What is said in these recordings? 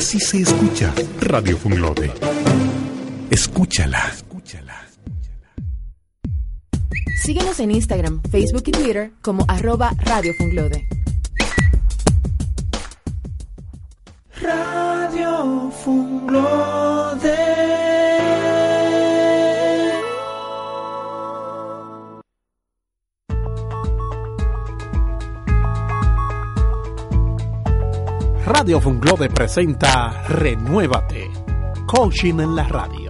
Así se escucha Radio Funglode. Escúchala. Síguenos en Instagram, Facebook y Twitter como arroba Radio Funglode. Radio Funglode. Radio Funglode presenta Renuévate, coaching en la radio.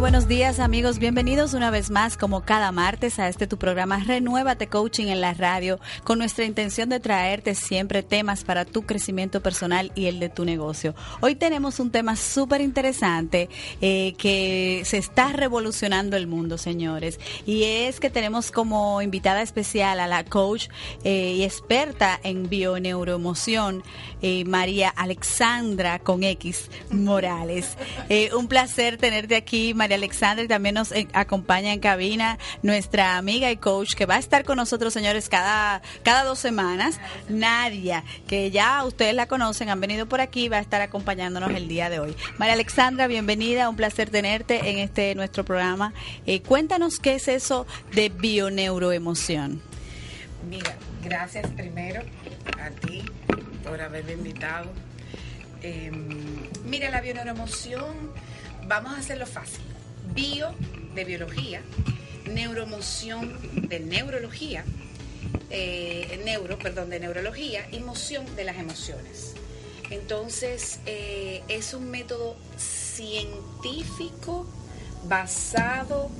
Buenos días amigos, bienvenidos una vez más como cada martes a este tu programa Renuévate Coaching en la radio con nuestra intención de traerte siempre temas para tu crecimiento personal y el de tu negocio. Hoy tenemos un tema súper interesante eh, que se está revolucionando el mundo, señores, y es que tenemos como invitada especial a la coach eh, y experta en bioneuroemoción, eh, María Alexandra con X Morales. Eh, un placer tenerte aquí María Alexandra, y también nos eh, acompaña en cabina nuestra amiga y coach que va a estar con nosotros, señores, cada, cada dos semanas, Nadia, que ya ustedes la conocen, han venido por aquí, va a estar acompañándonos el día de hoy. María Alexandra, bienvenida, un placer tenerte en este nuestro programa. Eh, cuéntanos qué es eso de bioneuroemoción. Mira, gracias primero a ti por haberme invitado. Eh, mira, la bioneuroemoción vamos a hacerlo fácil. Bio de biología, neuromoción de neurología, eh, neuro, perdón, de neurología, y moción de las emociones. Entonces, eh, es un método científico basado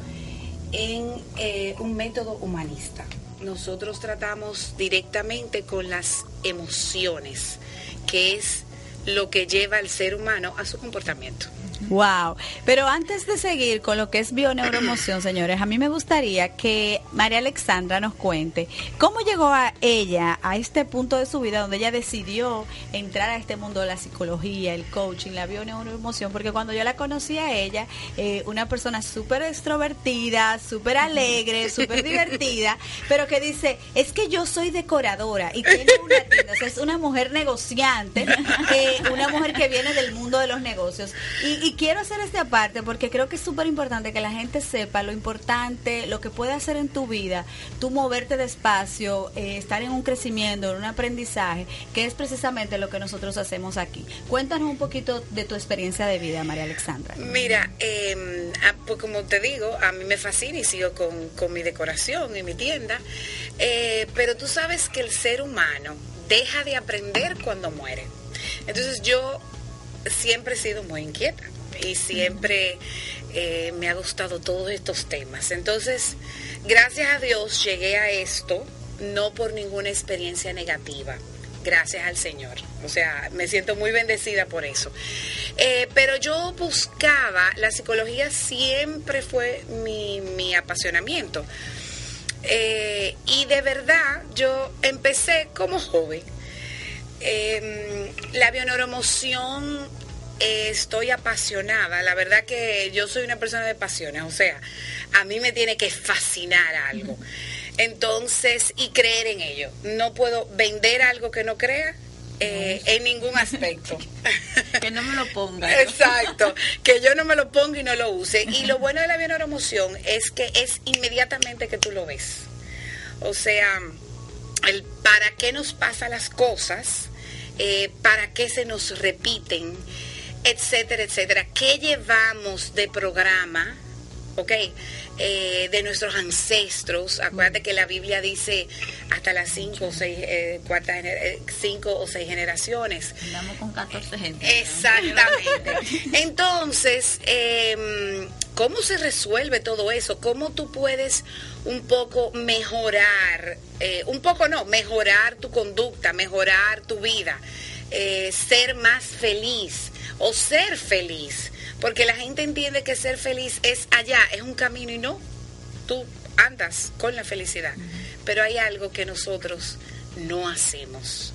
en eh, un método humanista. Nosotros tratamos directamente con las emociones, que es lo que lleva al ser humano a su comportamiento. Wow. Pero antes de seguir con lo que es bioneuromoción, señores, a mí me gustaría que María Alexandra nos cuente cómo llegó a ella a este punto de su vida donde ella decidió entrar a este mundo de la psicología, el coaching, la bioneuroemoción, porque cuando yo la conocí a ella, eh, una persona súper extrovertida, súper alegre, súper divertida, pero que dice, es que yo soy decoradora y tengo una tienda, o sea, es una mujer negociante, eh, una mujer que viene del mundo de los negocios. Y, y quiero hacer esta parte porque creo que es súper importante que la gente sepa lo importante, lo que puede hacer en tu vida, tú moverte despacio, eh, estar en un crecimiento, en un aprendizaje, que es precisamente lo que nosotros hacemos aquí. Cuéntanos un poquito de tu experiencia de vida, María Alexandra. Mira, eh, pues como te digo, a mí me fascina y sigo con, con mi decoración y mi tienda, eh, pero tú sabes que el ser humano deja de aprender cuando muere. Entonces yo siempre he sido muy inquieta y siempre eh, me ha gustado todos estos temas. Entonces, gracias a Dios llegué a esto, no por ninguna experiencia negativa. Gracias al Señor. O sea, me siento muy bendecida por eso. Eh, pero yo buscaba, la psicología siempre fue mi, mi apasionamiento. Eh, y de verdad, yo empecé como joven. Eh, la bioneuromoción estoy apasionada. La verdad que yo soy una persona de pasiones, o sea, a mí me tiene que fascinar algo. Entonces, y creer en ello. No puedo vender algo que no crea. Eh, en ningún aspecto. que no me lo ponga. Exacto, que yo no me lo ponga y no lo use. Y lo bueno de la bioneuromoción es que es inmediatamente que tú lo ves. O sea, el para qué nos pasan las cosas, eh, para qué se nos repiten, etcétera, etcétera. ¿Qué llevamos de programa? ¿Ok? Eh, de nuestros ancestros. Acuérdate que la Biblia dice hasta las cinco o seis, eh, cuarta, eh, cinco o seis generaciones. Andamos con 14 gente. Exactamente. Entonces, eh, ¿cómo se resuelve todo eso? ¿Cómo tú puedes un poco mejorar eh, un poco no, mejorar tu conducta, mejorar tu vida, ser más feliz o ser feliz, porque la gente entiende que ser feliz es allá, es un camino y no, tú andas con la felicidad, pero hay algo que nosotros no hacemos.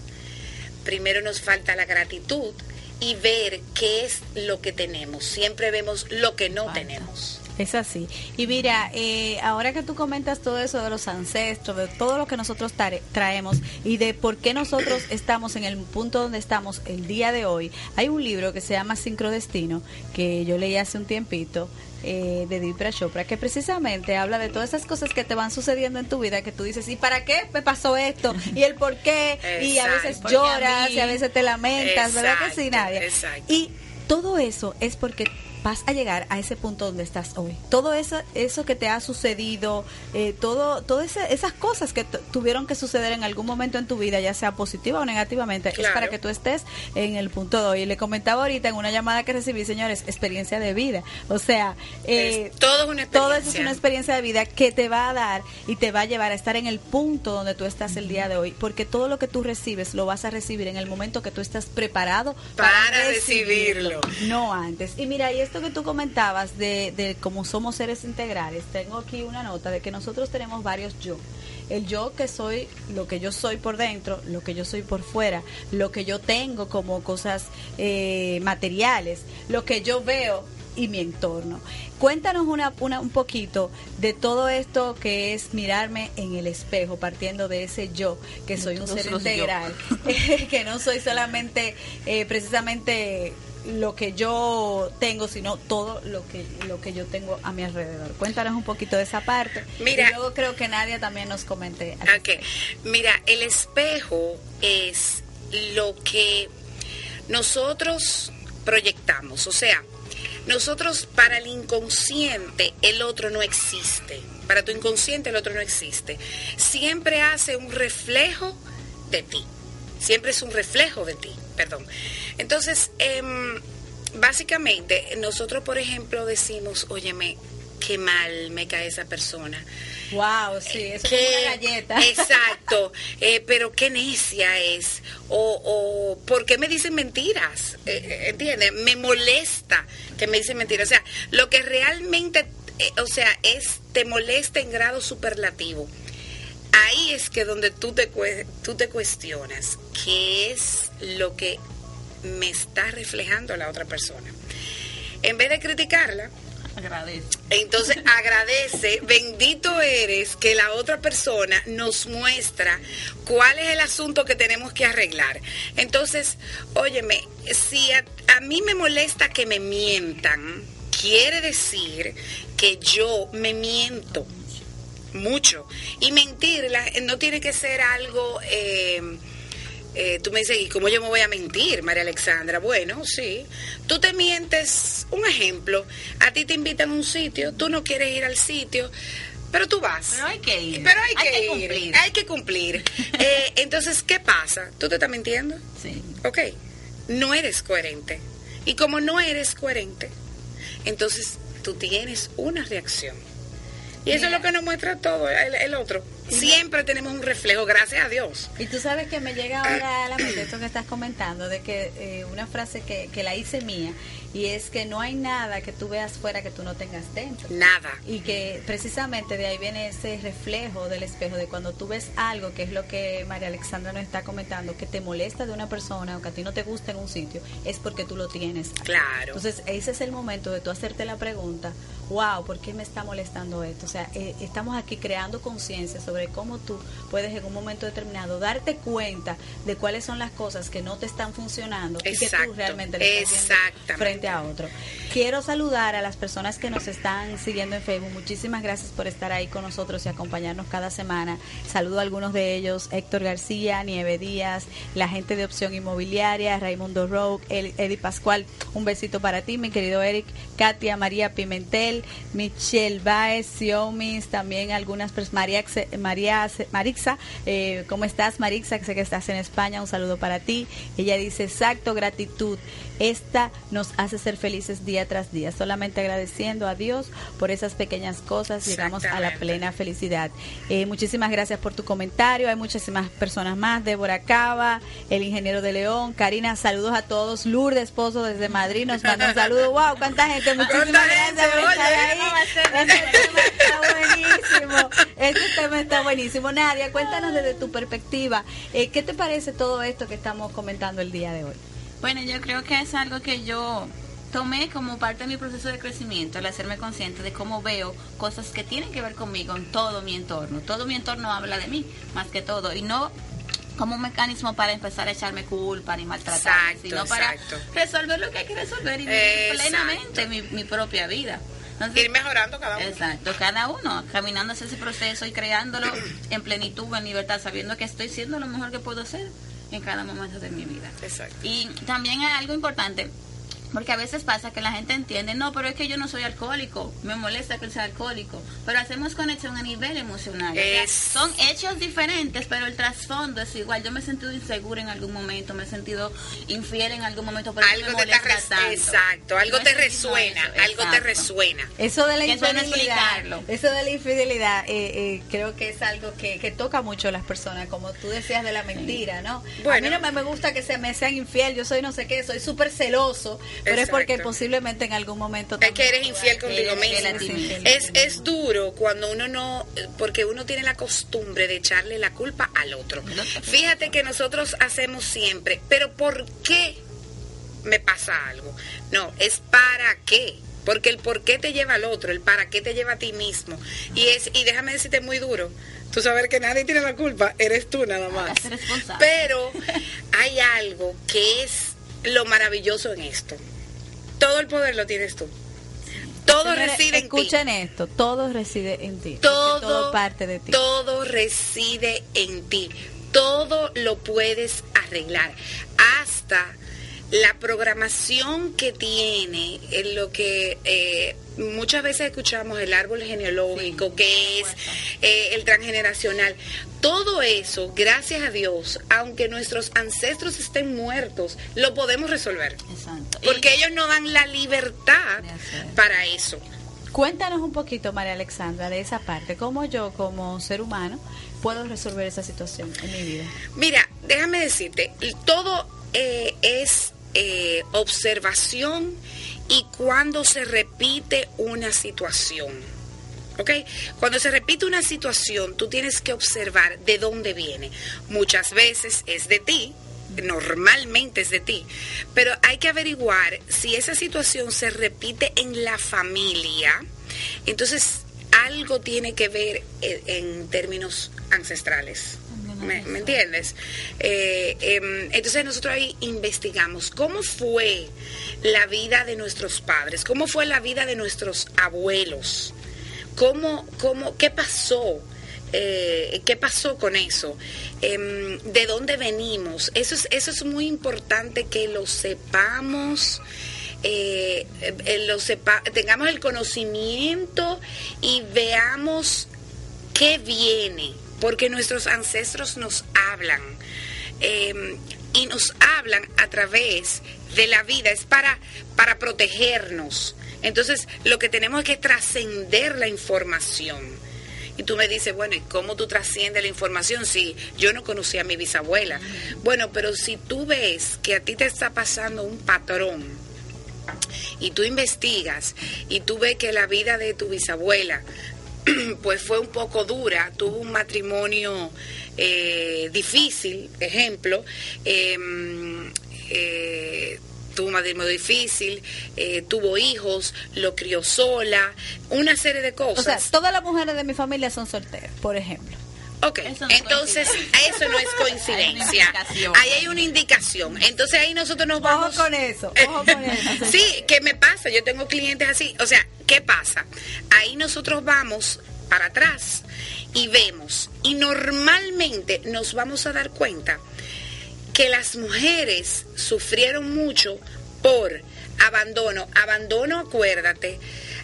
Primero nos falta la gratitud y ver qué es lo que tenemos. Siempre vemos lo que no tenemos. Es así. Y mira, eh, ahora que tú comentas todo eso de los ancestros, de todo lo que nosotros traemos y de por qué nosotros estamos en el punto donde estamos el día de hoy, hay un libro que se llama Sincrodestino, que yo leí hace un tiempito, eh, de Dipra Chopra, que precisamente habla de todas esas cosas que te van sucediendo en tu vida, que tú dices, ¿y para qué me pasó esto? ¿Y el por qué? y a veces lloras, y a veces te lamentas, ¿verdad que sí, Nadia? Y todo eso es porque vas a llegar a ese punto donde estás hoy. Todo eso, eso que te ha sucedido, eh, todo, todas esas cosas que tuvieron que suceder en algún momento en tu vida, ya sea positiva o negativamente, es para que tú estés en el punto de hoy. Y le comentaba ahorita en una llamada que recibí, señores, experiencia de vida. O sea, eh, todo, es una todo eso es una experiencia de vida que te va a dar y te va a llevar a estar en el punto donde tú estás el día de hoy, porque todo lo que tú recibes lo vas a recibir en el momento que tú estás preparado para, recibirlo. No antes. Y mira, y esto que tú comentabas de, de cómo somos seres integrales, tengo aquí una nota de que nosotros tenemos varios yo. El yo que soy, lo que yo soy por dentro, lo que yo soy por fuera, lo que yo tengo como cosas eh, materiales, lo que yo veo y mi entorno. Cuéntanos una, una, un poquito de todo esto que es mirarme en el espejo, partiendo de ese yo, que soy un ser integral, que no soy solamente eh, precisamente lo que yo tengo, sino todo lo que lo que yo tengo a mi alrededor. Cuéntanos un poquito de esa parte. Mira, y luego creo que Nadia también nos comente. Okay. Mira, el espejo es lo que nosotros proyectamos, o sea, nosotros para el inconsciente el otro no existe. Para tu inconsciente el otro no existe. Siempre hace un reflejo de ti. Siempre es un reflejo de ti, perdón. Entonces, em, básicamente, nosotros, por ejemplo, decimos, óyeme, qué mal me cae esa persona. Wow, sí, eso es una galleta. Exacto, eh, pero qué necia es. O, o ¿por qué me dicen mentiras? Eh, eh, ¿Entiendes? Me molesta que me dicen mentiras. O sea, lo que realmente, o sea, es, te molesta en grado superlativo. Ahí es que donde tú te, tú te cuestionas qué es lo que me está reflejando la otra persona. En vez de criticarla, agradece. Entonces agradece, bendito eres que la otra persona nos muestra cuál es el asunto que tenemos que arreglar. Entonces, óyeme, si a, a mí me molesta que me mientan, quiere decir que yo me miento mucho. Y mentirla no tiene que ser algo... Eh, eh, tú me dices, ¿y cómo yo me voy a mentir, María Alexandra? Bueno, sí. Tú te mientes, un ejemplo, a ti te invitan a un sitio, tú no quieres ir al sitio, pero tú vas. Pero hay que ir. Pero hay, que, cumplir. Hay que cumplir. Eh, entonces, ¿qué pasa? ¿Tú te estás mintiendo? Sí. Ok. No eres coherente. Y como no eres coherente, entonces tú tienes una reacción. Y eso es lo que nos muestra todo el otro. Siempre tenemos un reflejo, gracias a Dios. Y tú sabes que me llega ahora a la mente esto que estás comentando, de que eh, una frase que, que la hice mía, y es que no hay nada que tú veas fuera que tú no tengas dentro. Nada. Y que precisamente de ahí viene ese reflejo del espejo, de cuando tú ves algo, que es lo que María Alexandra nos está comentando, que te molesta de una persona o que a ti no te gusta en un sitio, es porque tú lo tienes. Claro. Entonces ese es el momento de tú hacerte la pregunta, wow, ¿por qué me está molestando esto? O sea, eh, estamos aquí creando conciencia sobre sobre cómo tú puedes en un momento determinado darte cuenta de cuáles son las cosas que no te están funcionando y que tú realmente le estás frente a otro. Quiero saludar a las personas que nos están siguiendo en Facebook. Muchísimas gracias por estar ahí con nosotros y acompañarnos cada semana. Saludo a algunos de ellos, Héctor García, Nieve Díaz, la gente de Opción Inmobiliaria, Raimundo Roque, Eddie Pascual. Un besito para ti, mi querido Eric, Katia, María Pimentel, Michelle Baez, Siomis, también algunas personas, María María, Marixa. Eh, ¿Cómo estás, Marixa? Sé que estás en España. Un saludo para ti. Ella dice, exacto, gratitud. Esta nos hace ser felices día tras día. Solamente agradeciendo a Dios por esas pequeñas cosas, llegamos a la plena felicidad. Eh, muchísimas gracias por tu comentario. Hay muchísimas personas más. Débora Cava, el ingeniero de León. Karina, saludos a todos. Lourdes, esposo desde Madrid, nos manda un saludo. ¡Wow! ¡Cuánta gente! Muchísimas gracias por estar ahí. Este tema está buenísimo. Este tema está buenísimo. Nadia, cuéntanos desde tu perspectiva. Eh, ¿Qué te parece todo esto que estamos comentando el día de hoy? Bueno, yo creo que es algo que yo tomé como parte de mi proceso de crecimiento, el hacerme consciente de cómo veo cosas que tienen que ver conmigo en todo mi entorno. Todo mi entorno habla de mí, más que todo, y no como un mecanismo para empezar a echarme culpa ni maltratar, sino para resolver lo que hay que resolver y vivir plenamente mi, propia vida. Ir mejorando cada uno. Exacto, cada uno, caminando hacia ese proceso y creándolo en plenitud, en libertad, sabiendo que estoy siendo lo mejor que puedo hacer en cada momento de mi vida. Exacto. Y también hay algo importante, porque a veces pasa que la gente entiende, no, pero es que yo no soy alcohólico, me molesta que sea alcohólico, pero hacemos conexión a nivel emocional. son hechos diferentes, pero el trasfondo es igual. Yo me he sentido insegura en algún momento, me he sentido infiel en algún momento, pero algo me molesta te Exacto, algo te resuena, algo te resuena. Eso de la infidelidad, eso de la infidelidad, eh, eh, creo que es algo que, que, toca mucho a las personas, como tú decías de la mentira, ¿no? a mí no me, gusta que se me sean infiel, yo soy no sé qué, soy súper celoso pero es porque posiblemente en algún momento... Es que eres infiel contigo mismo. Es, es duro cuando uno no... Porque uno tiene la costumbre de echarle la culpa al otro. Fíjate que nosotros hacemos siempre, pero ¿por qué me pasa algo? No, es para qué. Porque el por qué te lleva al otro, el para qué te lleva a ti mismo. Y es y déjame decirte muy duro, tú sabes que nadie tiene la culpa, eres tú nada más. Pero hay algo que es lo maravilloso en esto. Todo el poder lo tienes tú. Todo reside en ti. Escuchen esto, todo reside en ti. Todo, parte de ti. Todo reside en ti. Todo lo puedes arreglar. Hasta la programación que tiene en lo que eh, muchas veces escuchamos el árbol genealógico, que es eh, el transgeneracional. Todo eso, gracias a Dios, aunque nuestros ancestros estén muertos, lo podemos resolver. Porque ellos no dan la libertad para eso. Cuéntanos un poquito, María Alexandra, de esa parte. ¿Cómo yo, como ser humano, puedo resolver esa situación en mi vida? Mira, déjame decirte, todo eh, es eh, observación y cuando se repite una situación. ¿Ok? Cuando se repite una situación, tú tienes que observar de dónde viene. Muchas veces es de ti, normalmente es de ti, pero hay que averiguar si esa situación se repite en la familia. Entonces, algo tiene que ver en términos ancestrales. ¿Me, entiendes? Eh, em, entonces nosotros ahí investigamos cómo fue la vida de nuestros padres, cómo fue la vida de nuestros abuelos, cómo, cómo, qué pasó. Eh, ¿Qué pasó con eso? Em, ¿De dónde venimos? Eso es, eso es muy importante que lo sepamos, eh, lo tengamos el conocimiento y veamos qué viene porque nuestros ancestros nos hablan em, y nos hablan a través de la vida, es para, para protegernos. Entonces, lo que tenemos es que trascender la información. Y tú me dices, bueno, ¿y cómo tú trasciendes la información si yo no conocía a mi bisabuela? Bueno, pero si tú ves que a ti te está pasando un patrón y tú investigas y tú ves que la vida de tu bisabuela pues fue un poco dura, tuvo un matrimonio eh, difícil, ejemplo, em, eh, tuvo un matrimonio difícil, eh, tuvo hijos, lo crió sola, una serie de cosas. O sea, todas las mujeres de mi familia son solteras, por ejemplo. Ok, entonces eso no es coincidencia. ahí hay una indicación. Entonces ahí nosotros nos vamos... Ojo con eso, ojo con eso. sí, ¿qué me pasa? Yo tengo clientes así. O sea, ¿qué pasa? Ahí nosotros vamos para atrás y vemos. Y normalmente nos vamos a dar cuenta que las mujeres sufrieron mucho por abandono. Abandono, acuérdate,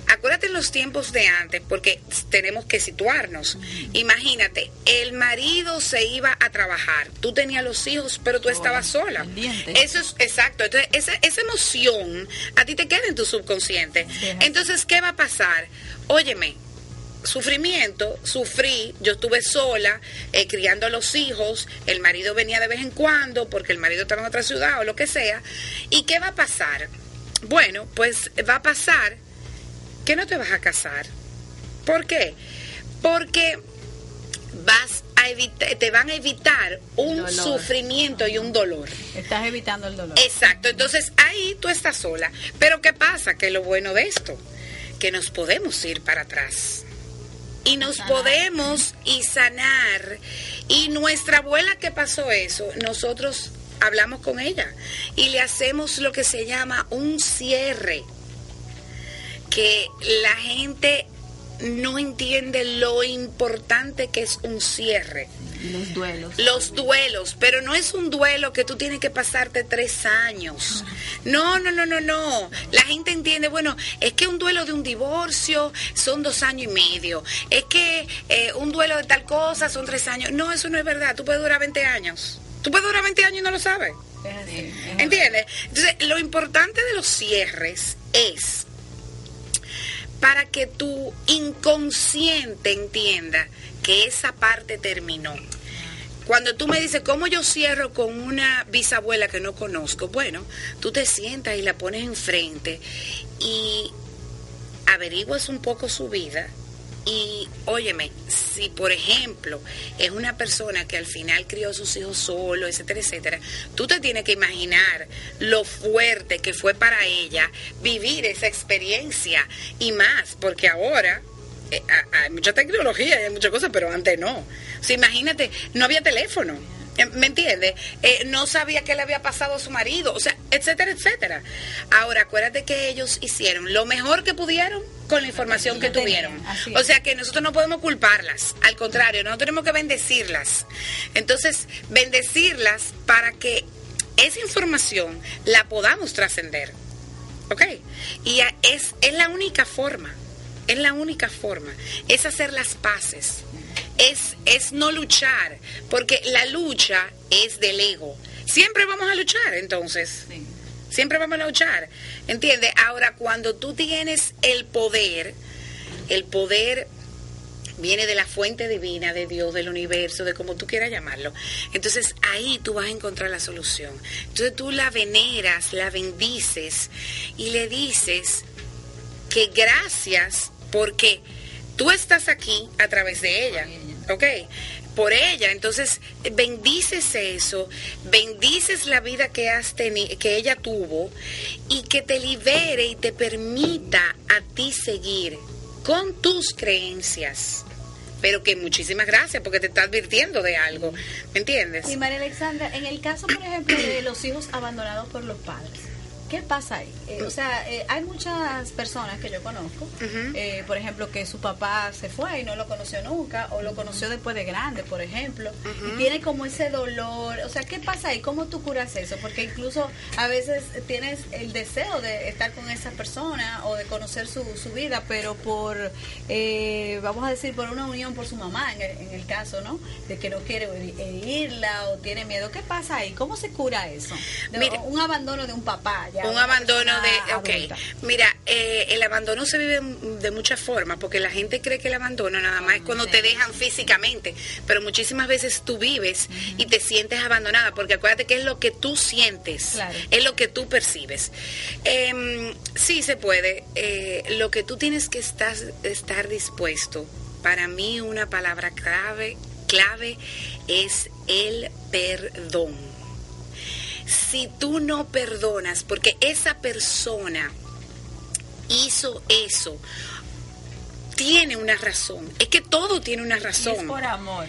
acuérdate en los tiempos de antes, porque tenemos que situarnos. Imagínate, el marido se iba a trabajar, tú tenías los hijos, pero tú estabas sola. Eso es exacto. Entonces, esa, esa emoción a ti te queda en tu subconsciente. Entonces, ¿qué va a pasar? Óyeme, sufrimiento, sufrí, yo estuve sola, eh, criando a los hijos, el marido venía de vez en cuando porque el marido estaba en otra ciudad o lo que sea. ¿Y qué va a pasar? Bueno, pues va a pasar que no te vas a casar. ¿Por qué? Porque vas a evitar, te van a evitar un Dolor. sufrimiento y un dolor. Estás evitando el dolor. Exacto, entonces ahí tú estás sola. Pero ¿qué pasa? Que lo bueno de esto, que nos podemos ir para atrás. Y nos podemos y sanar. Y nuestra abuela que pasó eso, nosotros hablamos con ella y le hacemos lo que se llama un cierre. Que la gente no entiende lo importante que es un cierre Los duelos. los duelos, pero no es un duelo que tú tienes que pasarte tres años. No, no, no, no, no. La gente entiende, bueno, es que un duelo de un divorcio son dos años y medio. Es que eh, un duelo de tal cosa son tres años. No, eso no es verdad. Tú puedes durar 20 años. Tú puedes durar 20 años y no lo sabes. ¿Entiendes? Entonces, lo importante de los cierres es para que tu inconsciente entienda que esa parte terminó. Cuando tú me dices, ¿cómo yo cierro con una bisabuela que no conozco? Bueno, tú te sientas y la pones enfrente y averiguas un poco su vida y óyeme, si por ejemplo es una persona que al final crió a sus hijos solo, etcétera, etcétera, tú te tienes que imaginar lo fuerte que fue para ella vivir esa experiencia y más, porque ahora eh, ha- hay mucha tecnología y hay muchas cosas, pero antes no. O imagínate, no había teléfono. Eh, ¿Me entiendes? Eh, no sabía qué le había pasado a su marido, o sea, etcétera, etcétera. Ahora, acuérdate que ellos hicieron lo mejor que pudieron con la información que tuvieron. O sea, que nosotros no podemos culparlas, al contrario, nosotros tenemos que bendecirlas. Entonces, bendecirlas para que esa información la podamos trascender. ¿Ok? Y es, es la única forma, es la única forma, es hacer las paces, es, es no luchar, porque la lucha es del ego. Siempre vamos a luchar, entonces. Sí. Siempre vamos a luchar. ¿Entiendes? Ahora, cuando tú tienes el poder, el poder viene de la fuente divina, de Dios, del universo, de como tú quieras llamarlo. Entonces ahí tú vas a encontrar la solución. Entonces tú la veneras, la bendices y le dices que gracias porque tú estás aquí a través de ella. ¿Ok? Por ella, entonces bendices eso, bendices la vida que has que ella tuvo y que te libere y te permita a ti seguir con tus creencias. Pero que muchísimas gracias porque te está advirtiendo de algo, ¿me entiendes? Y María Alexandra, en el caso, por ejemplo, de los hijos abandonados por los padres, ¿qué pasa ahí? Eh, o sea, eh, hay muchas personas que yo conozco, eh, por ejemplo, que su papá se fue y no lo conoció nunca, o lo conoció después de grande, por ejemplo, y tiene como ese dolor. O sea, ¿qué pasa ahí? ¿Cómo tú curas eso? Porque incluso a veces tienes el deseo de estar con esa persona o de conocer su, su vida, pero por, eh, vamos a decir, por una unión por su mamá, en el, en el caso, ¿no? De que no quiere herirla o tiene miedo. ¿Qué pasa ahí? ¿Cómo se cura eso? De- Mire. un abandono de un papá. ya, un abandono de ok adulta. mira eh, el abandono se vive de muchas formas porque la gente cree que el abandono nada más es cuando te dejan físicamente pero muchísimas veces tú vives y te sientes abandonada porque acuérdate que es lo que tú sientes Claro. es lo que tú percibes Em, sí se puede Eh, lo que tú tienes que estar, estar dispuesto para mí una palabra clave clave es el perdón si tú no perdonas, porque esa persona hizo eso, tiene una razón. Es que todo tiene una Y es razón. por amor.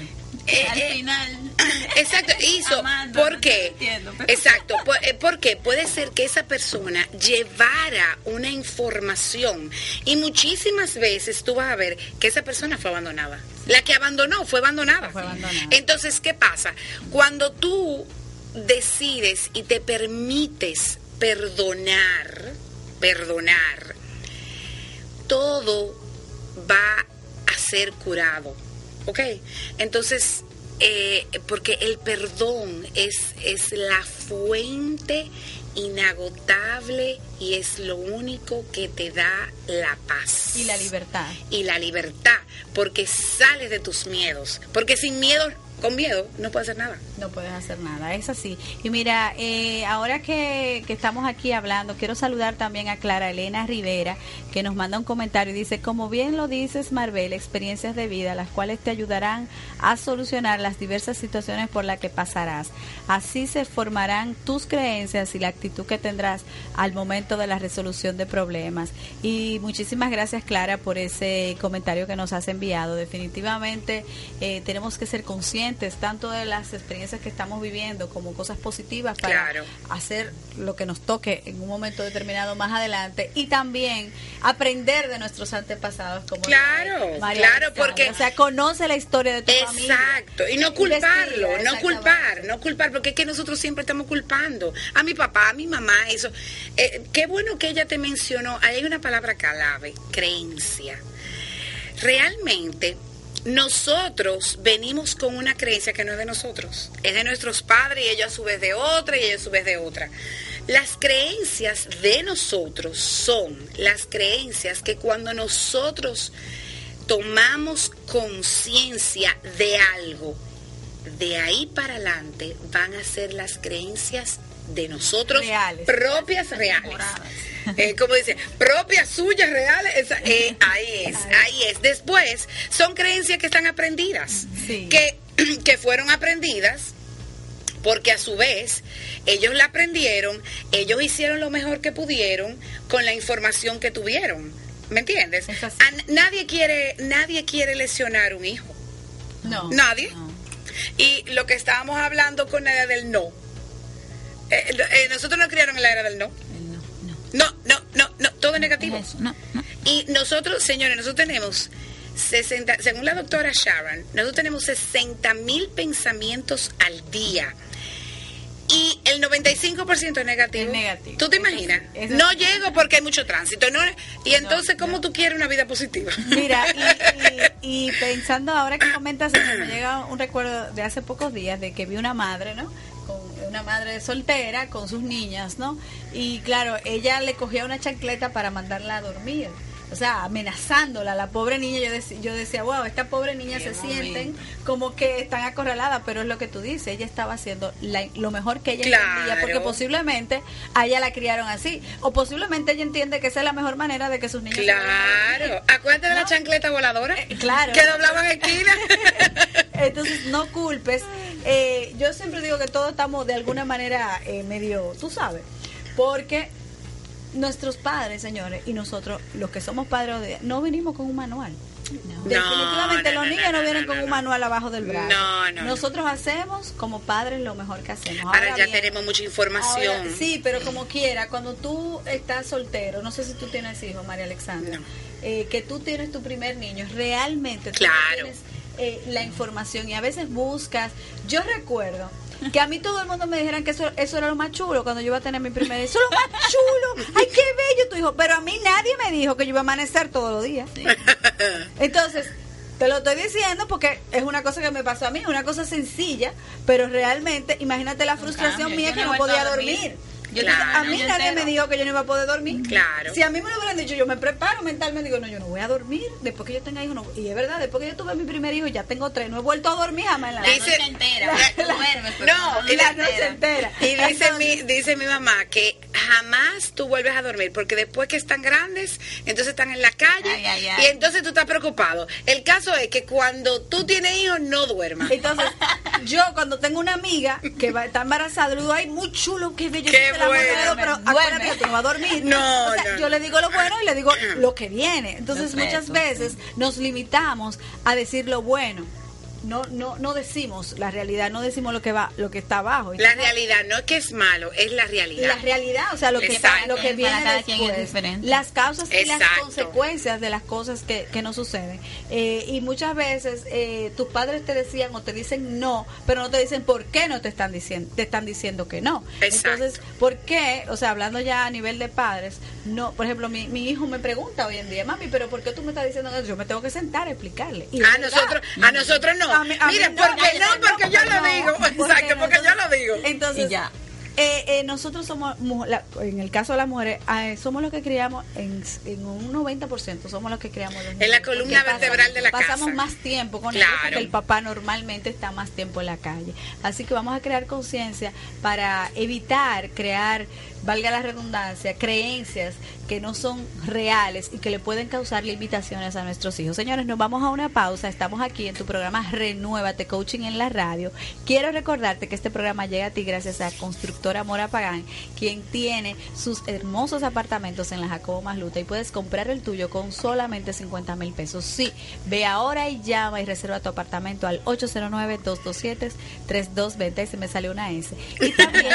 Eh, Al eh, final. Exacto, hizo. Amando, ¿Por no qué? te entiendo, pero- Exacto. ¿Por, eh, ¿Por qué? Puede ser que esa persona llevara una información y muchísimas veces tú vas a ver que esa persona fue abandonada. La que abandonó fue abandonada. Fue abandonada. Entonces, ¿qué pasa? Cuando tú decides y te permites perdonar, perdonar, todo va a ser curado. ¿Ok? Entonces, eh, porque el perdón es, es la fuente inagotable y es lo único que te da la paz. Y la libertad. Y la libertad, porque sales de tus miedos. Porque sin miedo, con miedo, no puedes hacer nada. No puedes hacer nada, es así. Y mira, eh, ahora que, que estamos aquí hablando, quiero saludar también a Clara Elena Rivera, que nos manda un comentario y dice, como bien lo dices, Marvel, experiencias de vida, las cuales te ayudarán a solucionar las diversas situaciones por las que pasarás. Así se formarán tus creencias y la actitud que tendrás al momento de la resolución de problemas. Y muchísimas gracias, Clara, por ese comentario que nos has enviado. Definitivamente eh, tenemos que ser conscientes tanto de las experiencias que estamos viviendo como cosas positivas para Claro. hacer lo que nos toque en un momento determinado más adelante y también aprender de nuestros antepasados como Claro, María claro, porque- o sea conoce la historia de tu familia Exacto, y no culparlo, no culpar, no culpar, porque es que nosotros siempre estamos culpando a mi papá, mi mamá, eso. Eh, qué bueno que ella te mencionó, hay una palabra clave, creencia. Realmente, nosotros venimos con una creencia que no es de nosotros, es de nuestros padres y ellos a su vez de otra y ellos a su vez de otra. Las creencias de nosotros son las creencias que cuando nosotros tomamos conciencia de algo, de ahí para adelante van a ser las creencias de nosotros Reales. propias reales. Eh, como dice, propias suyas reales, esa- eh, ahí es, ahí es. Después, son creencias que están aprendidas, Sí. que, que fueron aprendidas porque a su vez ellos la aprendieron, ellos hicieron lo mejor que pudieron con la información que tuvieron. ¿Me entiendes? Nadie quiere nadie quiere lesionar un hijo. no Nadie. no. Y lo que estábamos hablando con la era del no. Eh, eh, nosotros nos criaron en la era del no. No, no, no, no, todo es negativo. Eso, no, no. Y nosotros, señores, nosotros tenemos 60, según la doctora Sharon, nosotros tenemos 60 mil pensamientos al día. Y el 95% es negativo. Es negativo. ¿Tú te Eso imaginas? sí, no sí. llego porque hay mucho tránsito. ¿no? Y entonces, ¿cómo tú quieres una vida positiva? Mira, y, y- y pensando ahora que comentas eso, me llega un recuerdo de hace pocos días de que vi una madre, ¿no? Una madre soltera con sus niñas, ¿no? Y claro, ella le cogía una chancleta para mandarla a dormir. O sea, amenazándola, la pobre niña, yo, dec- yo decía, wow, esta pobre niña se sienten como que están acorraladas, pero es lo que tú dices, ella estaba haciendo la- lo mejor que ella Claro. entendía, porque posiblemente a ella la criaron así, o posiblemente ella entiende que esa es la mejor manera de que sus niños. Claro. Acuérdate de la chancleta voladora. Eh, claro. Que doblaban esquina. Entonces, no culpes. Eh, yo siempre digo que todos estamos de alguna manera eh, medio, tú sabes, porque nuestros padres, señores, y nosotros, los que somos padres, no venimos con un manual. Definitivamente no, los niños no, vienen con un manual abajo del brazo. No, no, no. Nosotros hacemos como padres lo mejor que hacemos. Ahora ya bien, tenemos mucha información. Ahora, sí, pero como quiera, cuando tú estás soltero, no sé si tú tienes hijos, María Alexandra, eh, que tú tienes tu primer niño, realmente tú Claro. tienes eh, la información y a veces buscas. Yo recuerdo que a mí todo el mundo me dijeran que eso, eso era lo más chulo cuando yo iba a tener mi primer hijo. Eso es lo más chulo. Ay, qué bello tu hijo. Pero a mí nadie me dijo que yo iba a amanecer todos los días. Entonces, te lo estoy diciendo porque es una cosa que me pasó a mí, una cosa sencilla, pero realmente, imagínate la frustración cambio, mía que no podía dormir. Yo Claro. a mí nadie entero. me dijo que yo no iba a poder dormir. Claro. Si a mí me lo hubieran dicho, yo me preparo mentalmente, digo, no, yo no voy a dormir después que yo tenga hijos. No. Y es verdad, después que yo tuve mi primer hijo, ya tengo tres, no he vuelto a dormir jamás en la La vida. Dice- noche entera. la- duermes, pero No, la y la noche entera. Y dice Entonces- mi, dice mi mamá que jamás tú vuelves a dormir, porque después que están grandes, entonces están en la calle Ay, ay, ay. y entonces tú estás preocupado. El caso es que cuando tú tienes hijos, no duermas. Entonces, yo cuando tengo una amiga que va, está embarazada, le digo, ay, muy chulo, qué bello, Qué la bueno. modelo, pero acuérdate que tú no vas a dormir. No, O sea, no. yo le digo lo bueno y le digo lo que viene. Entonces, muchas veces nos limitamos a decir lo bueno. No, no, no decimos la realidad, no decimos lo que va, lo que está abajo. La realidad no es que es malo, es la realidad. La realidad, o sea, lo que, Exacto. lo que viene Para cada quien es después, diferente. las causas y las consecuencias de las cosas que, que nos suceden. Eh, y muchas veces eh, tus padres te decían o te dicen no, pero no te dicen por qué no te están diciendo, te están diciendo que no. Exacto. Entonces, ¿por qué? O sea, hablando ya a nivel de padres, no, por ejemplo, mi, mi hijo me pregunta hoy en día, mami, pero ¿por qué tú me estás diciendo eso? Yo me tengo que sentar a explicarle. Y A nosotros, a nosotros no. A mí- a mí Mira, no, porque no, porque yo lo digo. porque Exacto, porque yo lo digo. Entonces, ya. Eh, eh, nosotros somos, en el caso de las mujeres, eh, somos los que criamos, en, en un 90% somos los que criamos los niños. la columna vertebral de la Pasamos casa. más tiempo con ellos porque el papá normalmente está más tiempo en la calle. Así que vamos a crear conciencia para evitar crear, valga la redundancia, creencias que no son reales y que le pueden causar limitaciones a nuestros hijos. Señores, nos vamos a una pausa. Estamos aquí en tu programa Renuévate Coaching en la radio. Quiero recordarte que este programa llega a ti gracias a Constructora Mora Pagán, quien tiene sus hermosos apartamentos en la Jacobo Masluta y puedes comprar el tuyo con solamente 50 mil pesos. Sí, ve ahora y llama y reserva tu apartamento al 809-227-3220 y se me salió una S. Y también,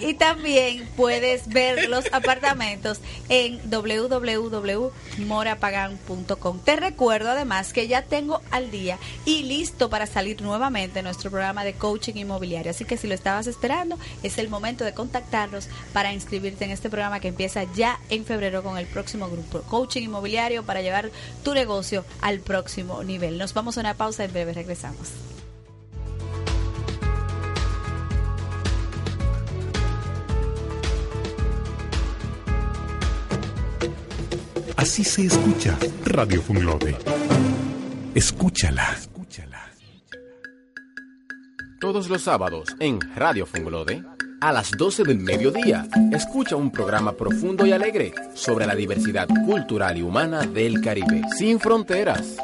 y también puedes ver los apartamentos en www.morapagan.com. Te recuerdo además que ya tengo al día y listo para salir nuevamente nuestro programa de coaching inmobiliario. Así que si lo estabas esperando, es el momento de contactarnos para inscribirte en este programa que empieza ya en febrero con el próximo grupo Coaching Inmobiliario para llevar tu negocio al próximo nivel. Nos vamos a una pausa, en breve regresamos. Así se escucha Radio Funglode. Escúchala. Todos los sábados en Radio Funglode, a las 12 del mediodía, escucha un programa profundo y alegre sobre la diversidad cultural y humana del Caribe, sin fronteras.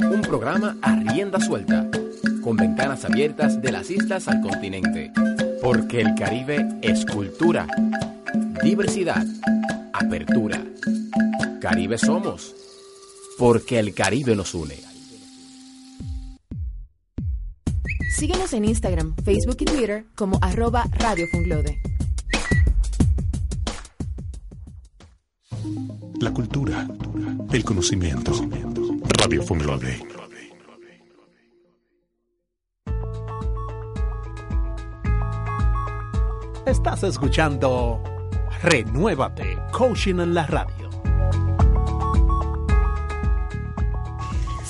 Un programa a rienda suelta, con ventanas abiertas de las islas al continente, porque el Caribe es cultura, diversidad, apertura. Caribe somos, porque el Caribe nos une. Síguenos en Instagram, Facebook y Twitter como arroba Radio Funglode. La cultura, el conocimiento. Radio Funglode. Estás escuchando Renuévate, Coaching en la radio.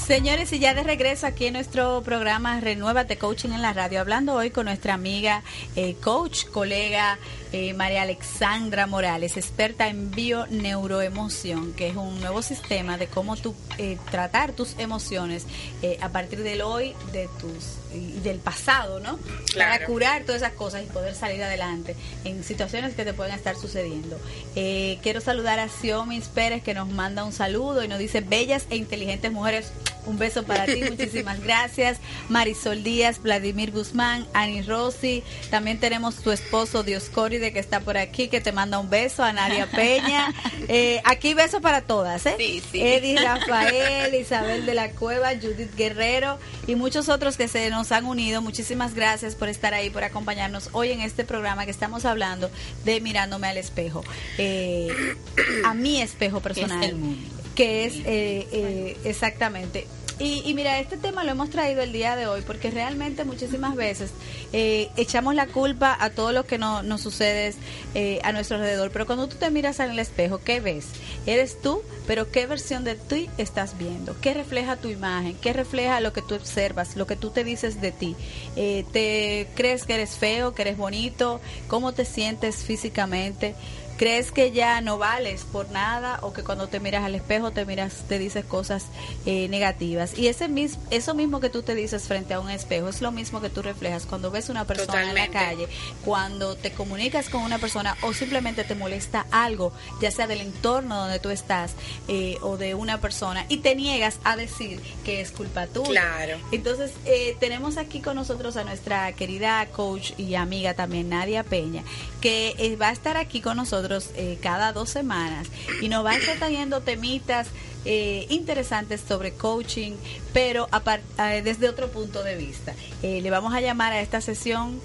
Señores, y ya de regreso aquí en nuestro programa Renuévate Coaching en la radio, hablando hoy con nuestra amiga, eh, coach, colega eh, María Alexandra Morales, experta en bioneuroemoción, que es un nuevo sistema de cómo tú eh, tratar tus emociones eh, a partir del hoy, de tus y del pasado, ¿no? Para curar todas esas cosas y poder salir adelante en situaciones que te pueden estar sucediendo. Eh, quiero saludar a Xiomis Pérez que nos manda un saludo y nos dice bellas e inteligentes mujeres. Un beso para ti, muchísimas gracias. Marisol Díaz, Vladimir Guzmán, Ani Rossi. También tenemos tu esposo Dioscóride que está por aquí, que te manda un beso. A Nadia Peña. Eh, aquí beso para todas, ¿eh? Sí, sí. Eddie Rafael, Isabel de la Cueva, Judith Guerrero y muchos otros que se nos han unido. Muchísimas gracias por estar ahí, por acompañarnos hoy en este programa que estamos hablando de mirándome al espejo. Eh, a mi espejo personal. el mundo. Que es eh, eh, exactamente. Y, y mira, este tema lo hemos traído el día de hoy porque realmente muchísimas veces eh, echamos la culpa a todo lo que no, nos sucede eh, a nuestro alrededor. Pero cuando tú te miras en el espejo, ¿qué ves? Eres tú, pero ¿qué versión de ti estás viendo? ¿Qué refleja tu imagen? ¿Qué refleja lo que tú observas? Lo que tú te dices de ti. Eh, ¿Te crees que eres feo, que eres bonito? ¿Cómo te sientes físicamente? ¿Crees que ya no vales por nada o que cuando te miras al espejo te miras, te dices cosas eh, negativas? Y ese mis, eso mismo que tú te dices frente a un espejo es lo mismo que tú reflejas cuando ves una persona en la calle, cuando te comunicas con una persona o simplemente te molesta algo, ya sea del entorno donde tú estás eh, o de una persona y te niegas a decir que es culpa tuya. Claro. Entonces, eh, tenemos aquí con nosotros a nuestra querida coach y amiga también, Nadia Peña, que eh, va a estar aquí con nosotros eh, cada dos semanas y nos va a estar trayendo temitas eh, interesantes sobre coaching, pero eh, desde otro punto de vista. Eh, le vamos a llamar a esta sesión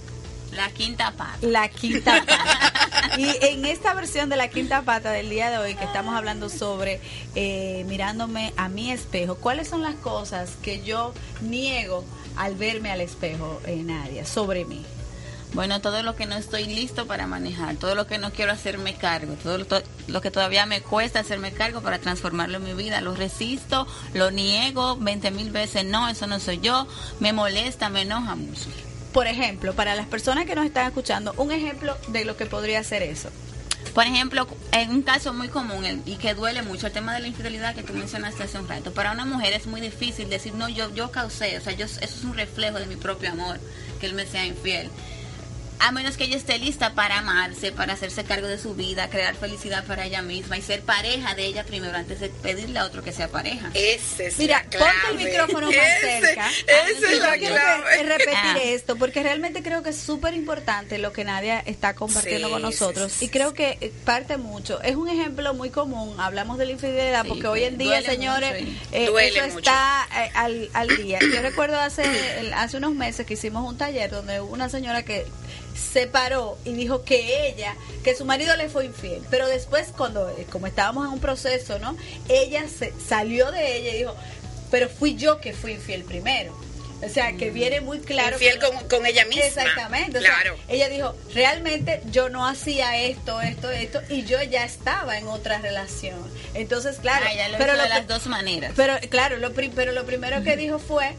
La quinta pata. la quinta pata. Y en esta versión de la quinta pata del día de hoy, que estamos hablando sobre eh, mirándome a mi espejo, ¿cuáles son las cosas que yo niego al verme al espejo, eh, Nadia, sobre mí? Bueno, todo lo que no estoy listo para manejar, todo lo que no quiero hacerme cargo, todo lo, to- lo que todavía me cuesta hacerme cargo para transformarlo en mi vida, lo resisto, lo niego 20 mil veces, no, eso no soy yo, me molesta, me enoja mucho. Por ejemplo, para las personas que nos están escuchando, un ejemplo de lo que podría ser eso. Por ejemplo, en un caso muy común y que duele mucho, el tema de la infidelidad que tú mencionaste hace un rato. Para una mujer es muy difícil decir, no, yo, yo causé, o sea, yo, eso es un reflejo de mi propio amor, que él me sea infiel. A menos que ella esté lista para amarse, para hacerse cargo de su vida, crear felicidad para ella misma y ser pareja de ella primero antes de pedirle a otro que sea pareja. Esa es Mira, la clave. ponte el micrófono más Ese- cerca. Esa es la clave. que- repetir Ah. esto porque realmente creo que es súper importante lo que Nadia está compartiendo Sí, con nosotros sí, y creo que eh, parte mucho. Es un ejemplo muy común. Hablamos de la infidelidad Sí, porque hoy en día, señores, mucho eh, Duele eso mucho. está eh, al, al día. Yo recuerdo hace el- hace unos meses que hicimos un taller donde hubo una señora que se paró y dijo que ella, que su marido le fue infiel, pero después cuando, eh, como estábamos en un proceso, ¿no? Ella se salió de ella y dijo, pero fui yo que fui infiel primero. O sea, que viene muy claro. Infiel con, con ella misma. Exactamente. o sea, Claro. ella dijo, realmente yo no hacía esto, esto, esto, y yo ya estaba en otra relación. Entonces, claro, Ah, lo pero lo de las dos maneras. pero claro, lo pero lo primero que dijo fue,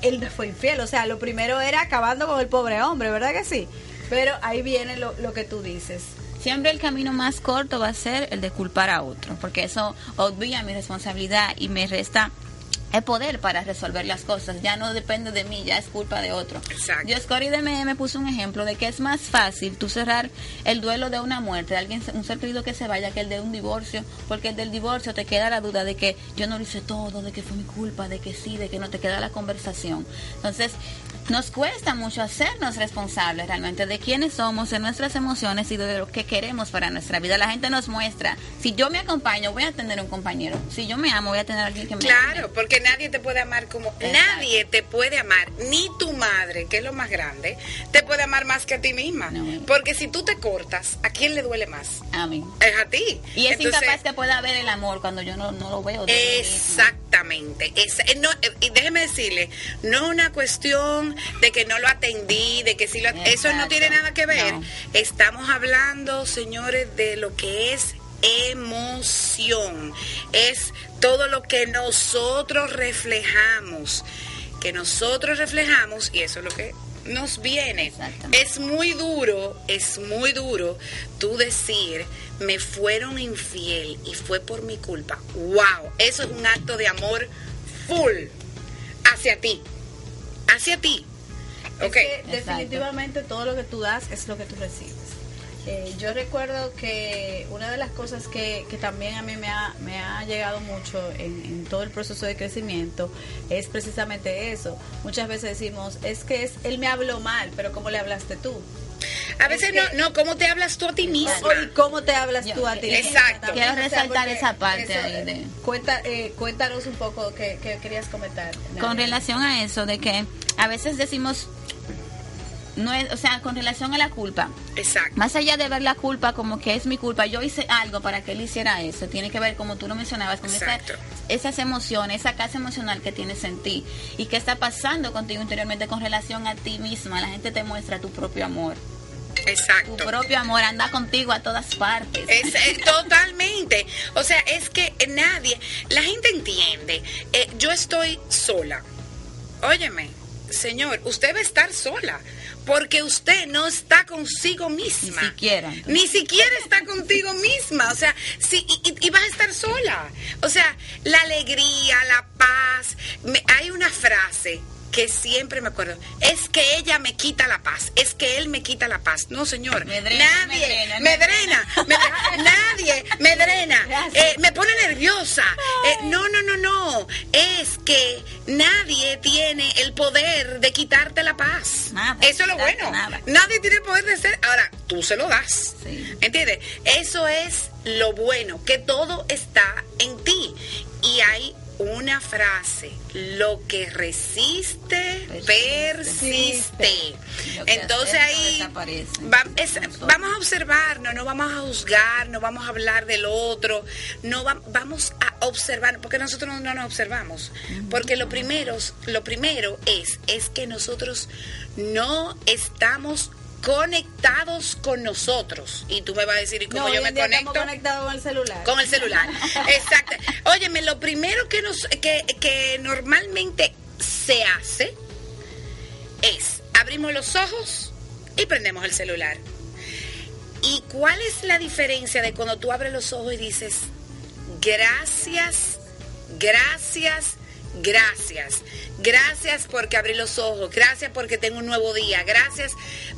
él no fue infiel. O sea, lo primero era acabando con el pobre hombre, ¿verdad que sí? Pero ahí viene lo, lo que tú dices. Siempre el camino más corto va a ser el de culpar a otro, porque eso obvia mi responsabilidad y me resta el poder para resolver las cosas. Ya no depende de mí, ya es culpa de otro. Exacto. Dios Coride me, me puso un ejemplo de que es más fácil tú cerrar el duelo de una muerte, de alguien, un ser querido que se vaya, que el de un divorcio, porque el del divorcio te queda la duda de que yo no lo hice todo, de que fue mi culpa, de que sí, de que no te queda la conversación. Entonces, nos cuesta mucho hacernos responsables realmente de quiénes somos, de nuestras emociones y de lo que queremos para nuestra vida. La gente nos muestra, si yo me acompaño, voy a tener un compañero. Si yo me amo, voy a tener a alguien que me ame. Claro, porque nadie te puede amar como Exacto. nadie te puede amar, ni tu madre, que es lo más grande, te puede amar más que a ti misma. No. Porque si tú te cortas, ¿a quién le duele más? Amén. Es a ti. Y es Entonces, incapaz que pueda ver el amor cuando yo no, no lo veo. mí. Exactamente. Es- eh, no, eh, y déjeme decirle, no es una cuestión de que no lo atendí, de que sí lo... Eso no tiene nada que ver. No. Estamos hablando, señores, de lo que es emoción. Es todo lo que nosotros reflejamos. Que nosotros reflejamos y eso es lo que nos viene. Exactamente. Es muy duro, es muy duro tú decir, me fueron infiel y fue por mi culpa. Wow, eso es un acto de amor full hacia ti. Hacia ti. Ok. Es que definitivamente todo lo que tú das es lo que tú recibes. Eh, yo recuerdo que una de las cosas que, que también a mí me ha, me ha llegado mucho en, en todo el proceso de crecimiento es precisamente eso. Muchas veces decimos, es que es él me habló mal, pero ¿cómo le hablaste tú? A veces es que- no, no, ¿cómo te hablas tú a ti misma? ¿Y cómo te hablas Yo- tú a ti? Exacto. Quiero resaltar esa parte ahí de- Cuenta, eh, cuéntanos un poco que querías comentar. Con relación a eso, de que a veces decimos, no es, o sea, con relación a la culpa, Exacto. más allá de ver la culpa como que es mi culpa, yo hice algo para que él hiciera eso, tiene que ver, como tú lo mencionabas, con esa- esas emociones, esa casa emocional que tienes en ti y qué está pasando contigo interiormente con relación a ti misma. La gente te muestra tu propio amor. Tu Exacto. propio amor anda contigo a todas partes. Es, eh, totalmente. O sea, es que nadie, la gente entiende. Eh, yo estoy sola. Óyeme, señor, usted va a estar sola. Porque usted no está consigo misma. Ni siquiera, entonces. Ni siquiera está contigo misma. O sea, sí, y, y- y vas a estar sola. O sea, la alegría, la paz. Me- hay una frase que siempre me acuerdo. Es que ella me quita la paz. Es que él me quita la paz. No, señor. Me drena, nadie. me drena, me drena. nadie me drena. Eh, me pone nerviosa. Eh, no, no, no, no. Es que nadie tiene el poder de quitarte la paz. Nada, Eso es lo bueno. nada. Nadie tiene el poder de ser. Ahora, tú se lo das. Sí. ¿Entiendes? Eso es lo bueno, que todo está en ti. Y hay una frase, lo que resiste, persiste. Que Entonces ahí desaparece. va- es- vamos a observarnos, no vamos a juzgar, no vamos a hablar del otro, no va- vamos a observar, porque nosotros no, no nos observamos. Porque lo primero, lo primero es, es que nosotros no estamos conectados con nosotros. Y tú me vas a decir, ¿y cómo No, yo me conecto? estamos conectados con el celular. Con el celular. Exacto. Óyeme, lo primero que, nos, que, que normalmente se hace es abrimos los ojos y prendemos el celular. ¿Y cuál es la diferencia de cuando tú abres los ojos y dices, gracias, gracias, gracias? Gracias porque abrí los ojos, gracias porque tengo un nuevo día, gracias.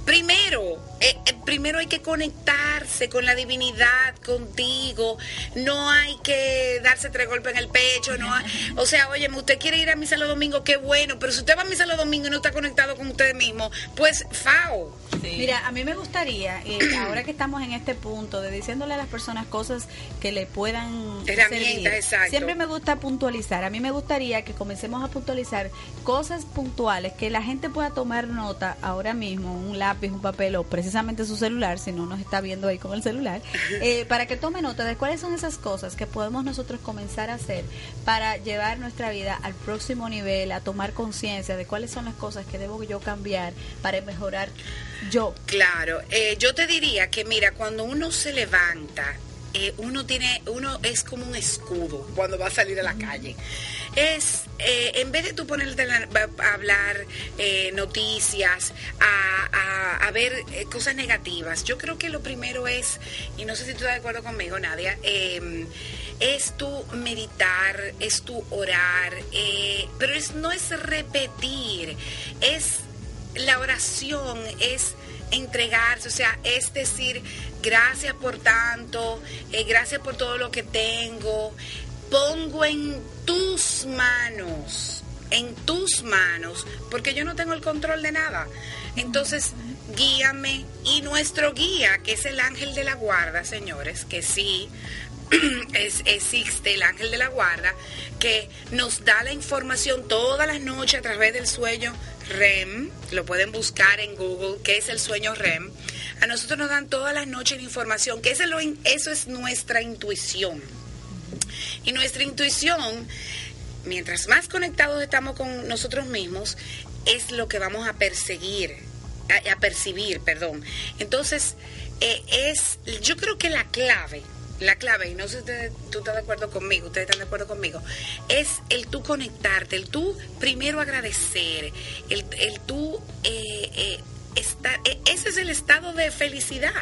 Primero, eh, eh, primero hay que conectarse con la divinidad, contigo. No hay que darse tres golpes en el pecho, no hay- o sea, oye, usted quiere ir a misa los domingos, qué bueno, pero si usted va a misa los domingos y no está conectado con usted mismo, pues fao. Mira, a mí me gustaría, eh, ahora que estamos en este punto de diciéndole a las personas cosas que le puedan Herramientas, servir, exacto. siempre me gusta puntualizar. A mí me gustaría que comencemos a puntualizar cosas puntuales que la gente pueda tomar nota ahora mismo, un lápiz, un papel o precisamente su celular, si no nos está viendo ahí con el celular, eh, para que tome nota de cuáles son esas cosas que podemos nosotros comenzar a hacer para llevar nuestra vida al próximo nivel, a tomar conciencia de cuáles son las cosas que debo yo cambiar para mejorar yo. Claro, eh, yo te diría que mira, cuando uno se levanta, eh, uno tiene, uno es como un escudo cuando va a salir a la calle. Es, eh, en vez de tú ponerte a hablar eh, noticias, a, a- ver eh, cosas negativas, yo creo que lo primero es, y no sé si tú estás de acuerdo conmigo, Nadia, eh, es tu meditar, es tu orar, pero es, no es repetir, es la oración es entregarse, o sea, es decir, gracias por tanto, eh, gracias por todo lo que tengo, pongo en tus manos, en tus manos, porque yo no tengo el control de nada. Entonces, guíame y nuestro guía, que es el ángel de la guarda, señores, que sí, existe el ángel de la guarda que nos da la información todas las noches a través del sueño REM, lo pueden buscar en Google, que es el sueño REM. A nosotros nos dan todas las noches la información, que eso es nuestra intuición. Y nuestra intuición, mientras más conectados estamos con nosotros mismos, es lo que vamos a perseguir, a, percibir, perdón. Entonces, eh, es, yo creo que la clave, la clave, y no sé si tú estás de acuerdo conmigo, ustedes están de acuerdo conmigo, es el tú conectarte, el tú primero agradecer, el, el tú eh, eh, estar, ese es el estado de felicidad.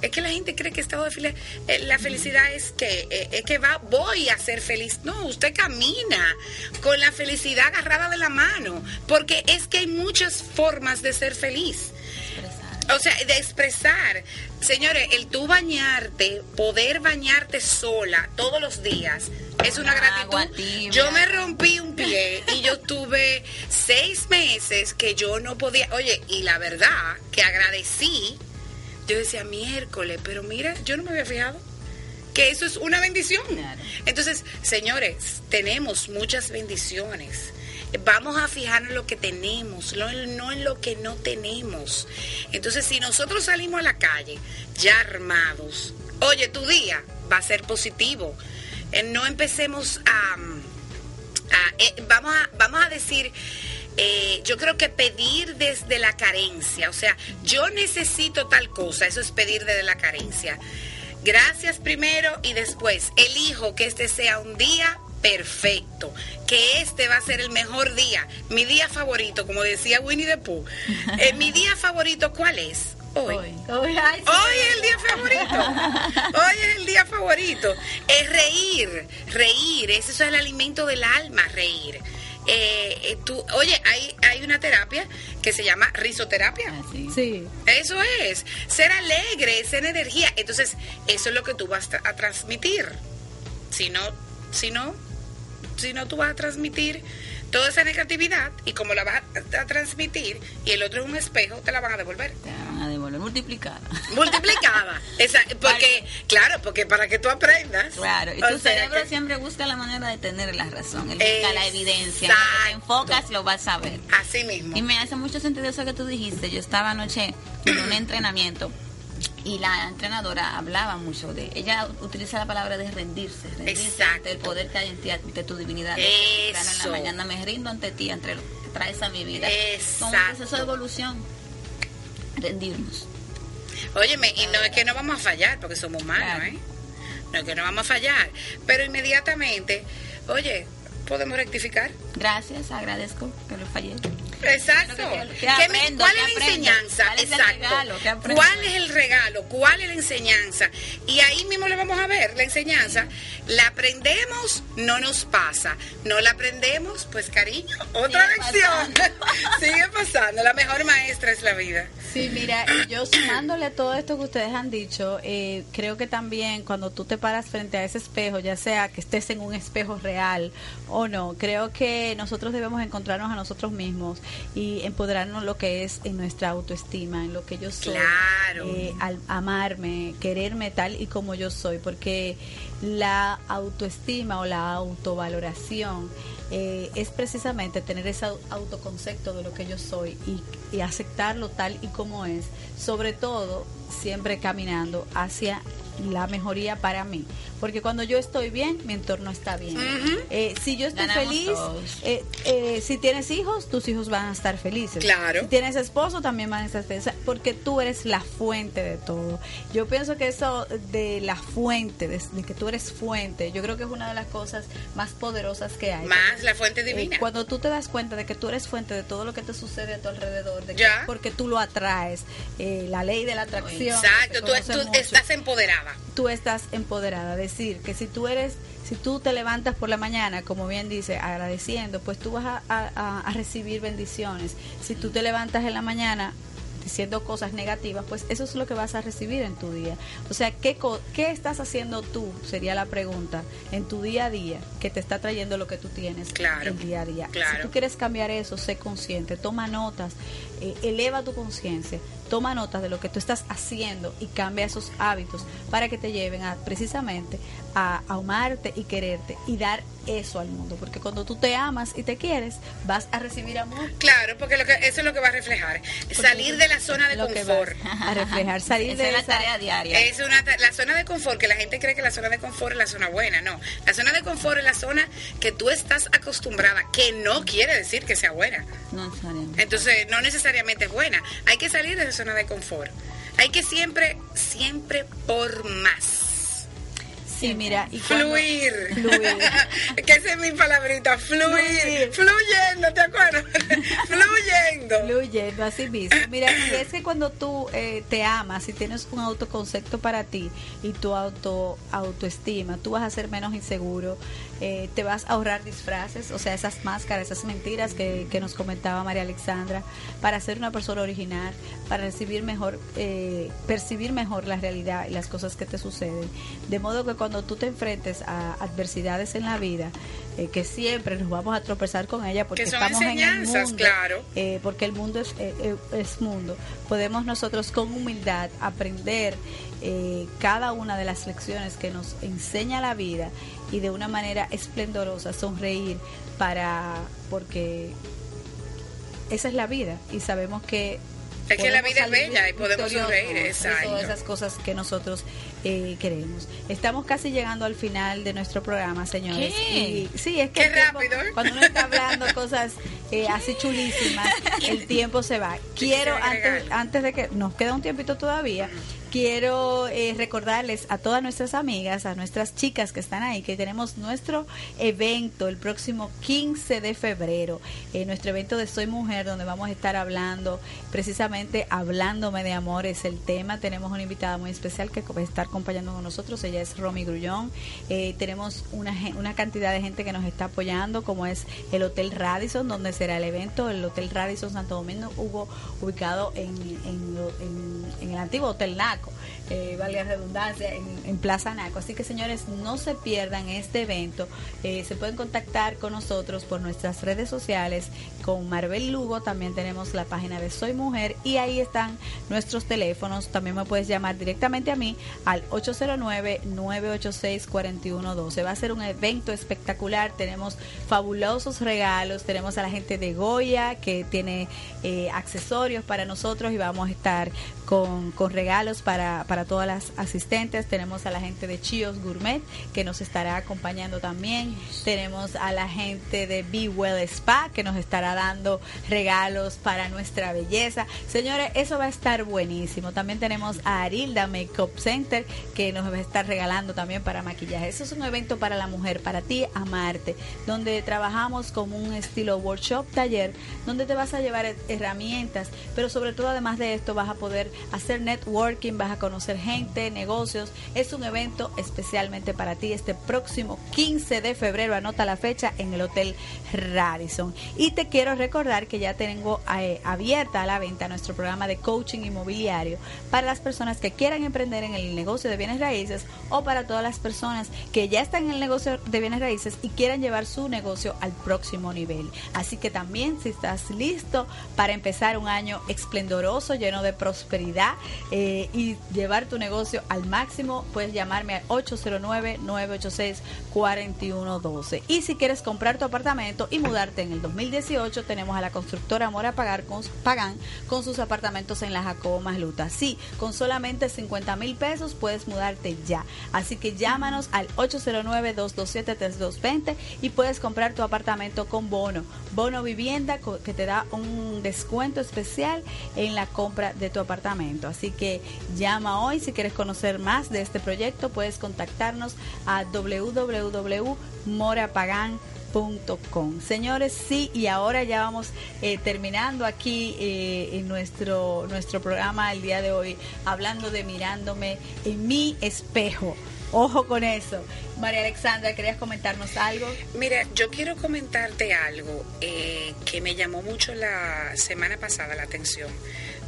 Es que la gente cree que estado de felicidad, la felicidad es que eh, es que va voy a ser feliz. No, usted camina con la felicidad agarrada de la mano, porque es que hay muchas formas de ser feliz. O sea, de expresar. Señores, el tú bañarte, poder bañarte sola todos los días, es una Agua gratitud. tibia. Yo me rompí un pie y yo tuve seis meses que yo no podía. Oye, y la verdad que agradecí. Yo decía miércoles, pero mira, yo no me había fijado que eso es una bendición. Entonces, señores, tenemos muchas bendiciones. Vamos a fijarnos en lo que tenemos, no, en lo que no tenemos. Entonces, si nosotros salimos a la calle ya armados, oye, tu día va a ser positivo. Eh, no empecemos a, a- eh, vamos a vamos a decir eh, yo creo que pedir desde la carencia, o sea, yo necesito tal cosa, eso es pedir desde la carencia. Gracias primero y después elijo que este sea un día perfecto, que este va a ser el mejor día, mi día favorito, como decía Winnie the Pooh. Eh, mi día favorito, ¿cuál es? Hoy. Hoy, ay, sí. Hoy es el día favorito. Hoy es el día favorito. Es reír, reír. Ese es el alimento del alma, reír. Eh, tú, oye, hay, hay una terapia que se llama risoterapia. Así. Sí. Eso es, ser alegre, ser energía. Entonces, eso es lo que tú vas a transmitir. Si no, si no, si no tú vas a transmitir toda esa negatividad y como la vas a, a transmitir y el otro es un espejo, te la van a devolver. Te van a devolver multiplicada. Multiplicada. Esa, porque, claro, porque para que tú aprendas. Claro, y tu cerebro que- siempre busca la manera de tener la razón, él busca la evidencia. Cuando te enfocas, lo vas a ver. Así mismo. Y me hace mucho sentido eso que tú dijiste. Yo estaba anoche en un entrenamiento y la entrenadora hablaba mucho de. Ella utiliza la palabra de rendirse, rendirse Exacto. ante el poder que hay en ti, ante tu divinidad. Eso. En la mañana me rindo ante ti, ante lo que traes a mi vida. Exacto. Como un proceso de evolución. Rendirnos. Óyeme, y no es que no vamos a fallar, porque somos humanos, Claro. ¿eh? No es que no vamos a fallar. Pero inmediatamente, oye, podemos rectificar. Gracias, agradezco que lo fallé. Exacto. ¿Qué ¿Cuál es la enseñanza? ¿Cuál es Exacto. ¿Cuál es el regalo? ¿Cuál es la enseñanza? Y ahí mismo le vamos a ver la enseñanza. La aprendemos, no nos pasa. No la aprendemos, pues cariño, otra lección. Sigue pasando. La mejor maestra es la vida. Sí, mira, yo sumándole a todo esto que ustedes han dicho, eh, creo que también cuando tú te paras frente a ese espejo, ya sea que estés en un espejo real o no, creo que nosotros debemos encontrarnos a nosotros mismos y empoderarnos lo que es en nuestra autoestima, en lo que yo soy, Claro. eh, al amarme, quererme tal y como yo soy, porque la autoestima o la autovaloración eh, es precisamente tener ese au- autoconcepto de lo que yo soy y, y aceptarlo tal y como es, sobre todo siempre caminando hacia la mejoría para mí, porque cuando yo estoy bien, mi entorno está bien. Eh, si yo estoy Ganamos feliz, eh, eh, si tienes hijos, tus hijos van a estar felices. Claro. Si tienes esposo, también van a estar felices, porque tú eres la fuente de todo. Yo pienso que eso de la fuente, de, de que tú eres fuente, yo creo que es una de las cosas más poderosas que hay. Más la fuente Eh, divina. cuando tú te das cuenta de que tú eres fuente de todo lo que te sucede a tu alrededor, de que porque tú lo atraes, eh, la ley de la atracción. Exacto, tú, estás empoderada. Tú estás empoderada. Decir que si tú eres, si tú te levantas por la mañana, como bien dice, agradeciendo, pues tú vas a, a- a recibir bendiciones. Si tú te levantas en la mañana diciendo cosas negativas, pues eso es lo que vas a recibir en tu día. O sea, ¿qué, qué estás haciendo tú? Sería la pregunta, en tu día a día, que te está trayendo lo que tú tienes Claro, el día a día. claro. Si tú quieres cambiar eso, sé consciente, toma notas, eh, eleva tu conciencia, toma notas de lo que tú estás haciendo y cambia esos hábitos para que te lleven a precisamente a amarte y quererte y dar eso al mundo, porque cuando tú te amas y te quieres, vas a recibir amor. Claro, porque lo que, eso es lo que va a reflejar. Salir de la zona de Lo que confort. a reflejar, salir Esa de la esa- tarea diaria. Es una la zona de confort, que la gente cree que la zona de confort es la zona buena, no. La zona de confort es la zona que tú estás acostumbrada, que no quiere decir que sea buena. No necesariamente. Entonces, no necesariamente es buena. Hay que salir de esa zona de confort. Hay que siempre, siempre por más. Sí, mira, y cuando- Fluir. Fluir. que esa es mi palabrita, fluir. Fluir. Fluyendo, ¿te acuerdas? Fluyendo. fluyendo así mismo. Mira, y es que cuando tú eh, te amas y tienes un autoconcepto para ti y tu auto autoestima, tú vas a ser menos inseguro, eh, te vas a ahorrar disfraces, o sea, esas máscaras, esas mentiras que, que nos comentaba María Alexandra, para ser una persona original, para recibir mejor, eh, percibir mejor la realidad y las cosas que te suceden. De modo que cuando tú te enfrentes a adversidades en la vida, eh, que siempre nos vamos a tropezar con ella porque Que son estamos en el enseñanzas, mundo, claro. eh, porque el mundo es, eh, es mundo, podemos nosotros con humildad aprender cada una de las lecciones que nos enseña la vida y de una manera esplendorosa sonreír para porque esa es la vida y sabemos que Es que la vida es bella y podemos sonreír, exacto. todas esas cosas que nosotros eh, queremos. Estamos casi llegando al final de nuestro programa, señores. ¿Qué? Y, sí, es que Qué el tiempo- rápido, cuando uno está hablando cosas eh, así chulísimas, el tiempo se va. Quiero, antes, antes de que nos queda un tiempito todavía, quiero eh, recordarles a todas nuestras amigas, a nuestras chicas que están ahí, que tenemos nuestro evento el próximo 15 de febrero, eh, nuestro evento de Soy Mujer, donde vamos a estar hablando, precisamente hablándome de amor es el tema. Tenemos una invitada muy especial que va a estar acompañando con nosotros, ella es Romy Grullón. Eh, tenemos una, una cantidad de gente que nos está apoyando, como es el Hotel Radisson, donde será el evento, el Hotel Radisson Santo Domingo, hubo ubicado en, en, en- el antiguo Hotel Naco. Eh, valga redundancia, en, Plaza Naco. Así que señores, no se pierdan este evento. Eh, se pueden contactar con nosotros por nuestras redes sociales, con Marvel Lugo, también tenemos la página de Soy Mujer y ahí están nuestros teléfonos. También me puedes llamar directamente a mí al 809-986-4112. Va a ser un evento espectacular, tenemos fabulosos regalos, tenemos a la gente de Goya que tiene eh, accesorios para nosotros y vamos a estar con, con regalos para todas las asistentes. Tenemos a la gente de Chios Gourmet que nos estará acompañando también. Tenemos a la gente de Be Well Spa que nos estará dando regalos para nuestra belleza. Señores, eso va a estar buenísimo. También tenemos a Arilda Makeup Center que nos va a estar regalando también para maquillaje. Eso es un evento para la mujer, para ti amarte, donde trabajamos como un estilo workshop taller, donde te vas a llevar herramientas, pero sobre todo además de esto vas a poder hacer networking, vas a conocer gente, negocios. Es un evento especialmente para ti este próximo 15 de febrero. Anota la fecha en el Hotel Radisson. Y te quiero recordar que ya tengo eh, abierta a la venta nuestro programa de coaching inmobiliario para las personas que quieran emprender en el negocio de bienes raíces o para todas las personas que ya están en el negocio de bienes raíces y quieran llevar su negocio al próximo nivel. Así que también si estás listo para empezar un año esplendoroso, lleno de prosperidad eh, y llevar tu negocio al máximo, puedes llamarme al 809-986-4112. Y si quieres comprar tu apartamento y mudarte en el 2018, tenemos a la constructora Mora Pagar con, Pagan con sus apartamentos en la Jacobo Masluta. Sí, con solamente 50 mil pesos puedes mudarte ya. Así que llámanos al 809-227-3220 y puedes comprar tu apartamento con bono. Bono vivienda que te da un descuento especial en la compra de tu apartamento. Así que llama hoy si quieres conocer más de este proyecto. Puedes contactarnos a www.morapagan.com. Señores, sí, y ahora ya vamos eh, terminando aquí eh, en nuestro, nuestro programa el día de hoy, hablando de mirándome en mi espejo. Ojo con eso. María Alexandra, ¿querías comentarnos algo? Mira, yo quiero comentarte algo eh, que me llamó mucho la semana pasada la atención.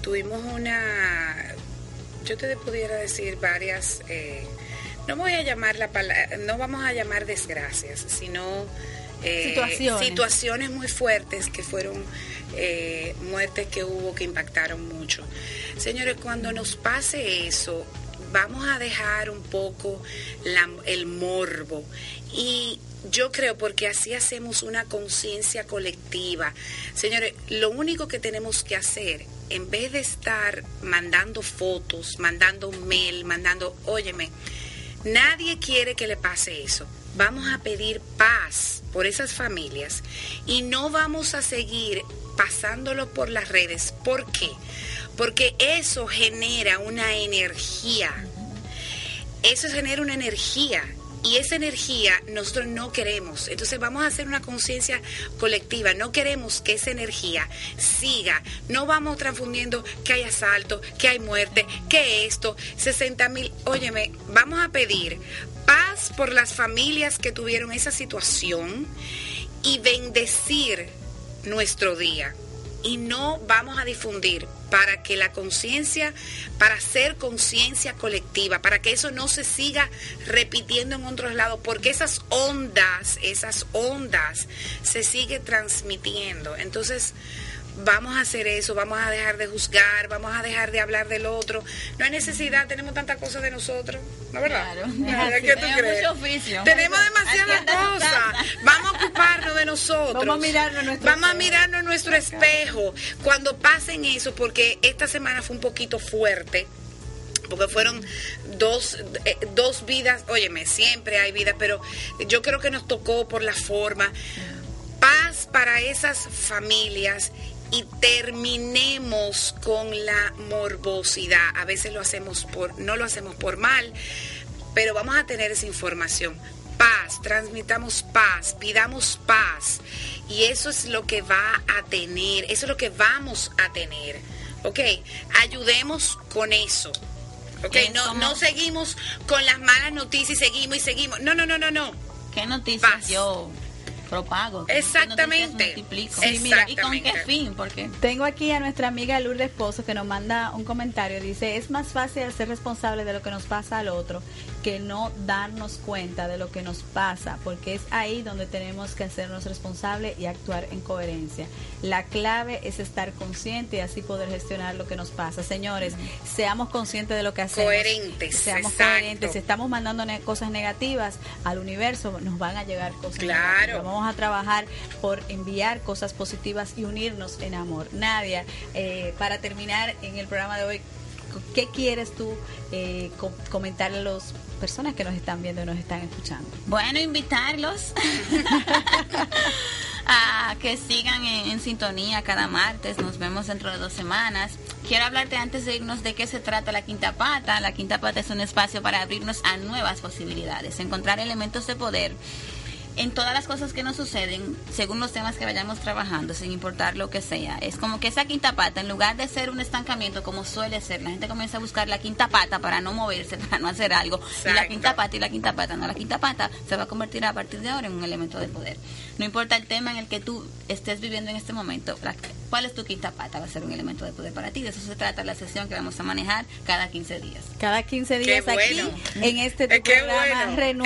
Tuvimos una, yo te pudiera decir varias, eh, no voy a llamar la palabra, no vamos a llamar desgracias, sino eh, situaciones. situaciones muy fuertes que fueron muertes que hubo que impactaron mucho. Señores, cuando nos pase eso, vamos a dejar un poco el morbo y yo creo porque así hacemos una conciencia colectiva. Señores, lo único que tenemos que hacer, en vez de estar mandando fotos, mandando mail, mandando, óyeme, nadie quiere que le pase eso. Vamos a pedir paz por esas familias y no vamos a seguir pasándolo por las redes. ¿Por qué? porque eso genera una energía. Eso genera una energía y esa energía nosotros no queremos. Entonces vamos a hacer una conciencia colectiva. No queremos que esa energía siga. No vamos transfundiendo que hay asalto, que hay muerte, que esto, 60 mil. Óyeme, vamos a pedir paz por las familias que tuvieron esa situación y bendecir nuestro día. Y no vamos a difundir para que la conciencia, para hacer conciencia colectiva, para que eso no se siga repitiendo en otros lados, porque esas ondas, esas ondas se sigue transmitiendo. Entonces, vamos a hacer eso, vamos a dejar de juzgar, vamos a dejar de hablar del otro. No hay necesidad, tenemos tantas cosas de nosotros, ¿no verdad? Claro, ¿Qué tú crees? Tenemos demasiadas cosas. Vamos a ocuparnos de nosotros. Vamos a mirarnos nuestro Vamos a mirarnos nuestro espejo. Cuando pasen eso, porque esta semana fue un poquito fuerte porque fueron dos, eh, dos vidas, óyeme, siempre hay vida, pero yo creo que nos tocó por la forma. Paz para esas familias y terminemos con la morbosidad. A veces lo hacemos por, no lo hacemos por mal, pero vamos a tener esa información. Paz, transmitamos paz, pidamos paz. Y eso es lo que va a tener, eso es lo que vamos a tener. ¿Ok? Ayudemos con eso. ¿Ok? No, no seguimos con las malas noticias y seguimos y seguimos. No, no, no, no, no. ¿Qué noticias yo propago. Exactamente. Multiplico. Sí, mira, ¿Y con qué fin? Porque Tengo aquí a nuestra amiga Lourdes Pozo que nos manda un comentario. Dice, es más fácil ser responsable de lo que nos pasa al otro que no darnos cuenta de lo que nos pasa, porque es ahí donde tenemos que hacernos responsables y actuar en coherencia. La clave es estar consciente y así poder gestionar lo que nos pasa. Señores, seamos conscientes de lo que hacemos. Coherentes, Seamos exacto. coherentes. Si estamos mandando ne- cosas negativas al universo, nos van a llegar cosas Claro. negativas. Vamos a trabajar por enviar cosas positivas y unirnos en amor. Nadia, eh, para terminar en el programa de hoy, ¿qué quieres tú eh, co- comentarle a las personas que nos están viendo y nos están escuchando? Bueno, invitarlos a que sigan en, en sintonía cada martes. Nos vemos dentro de dos semanas. Quiero hablarte antes de irnos de qué se trata la Quinta Pata. La Quinta Pata es un espacio para abrirnos a nuevas posibilidades, encontrar elementos de poder en todas las cosas que nos suceden, según los temas que vayamos trabajando, sin importar lo que sea. Es como que esa quinta pata, en lugar de ser un estancamiento como suele ser, la gente comienza a buscar la quinta pata para no moverse, para no hacer algo. Y la quinta pata y la quinta pata, no, la quinta pata se va a convertir a partir de ahora en un elemento de poder. No importa el tema en el que tú estés viviendo en este momento, la- cuál es tu quinta pata, va a ser un elemento de poder para ti. De eso se trata la sesión que vamos a manejar cada 15 días. Cada 15 días Qué aquí bueno. en este tu qué programa bueno.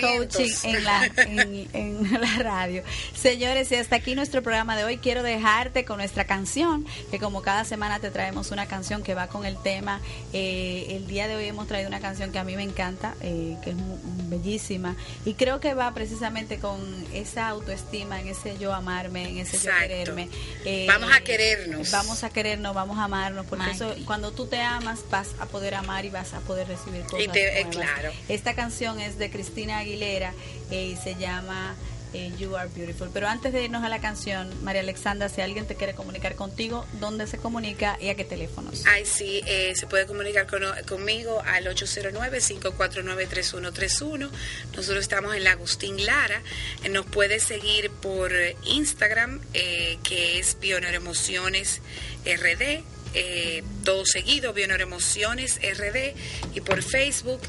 Coaching en la, en, en la radio. Señores, y hasta aquí nuestro programa de hoy. Quiero dejarte con nuestra canción, que como cada semana te traemos una canción que va con el tema. Eh, el día de hoy hemos traído una canción que a mí me encanta, eh, que es mu- bellísima, y creo que va precisamente con esa autoestima, en ese yo amarme, en ese yo quererme. Eh, Vamos a querernos. Vamos a querernos, vamos a amarnos, porque eso cuando tú te amas vas a poder amar y vas a poder recibir cosas Y te- eh, nuevas. claro. Esta canción es de Cristina Aguilera eh, y se llama eh, You Are Beautiful. Pero antes de irnos a la canción, María Alexandra, si alguien te quiere comunicar contigo, ¿dónde se comunica y a qué teléfonos? Ay, sí, eh, se puede comunicar con- conmigo al 809-549-3131. Nosotros estamos en la Agustín Lara. Eh, Nos puede seguir por Instagram, eh, que es Bioneuroemociones RD. Eh, todo seguido, Bioneuroemociones RD. Y por Facebook,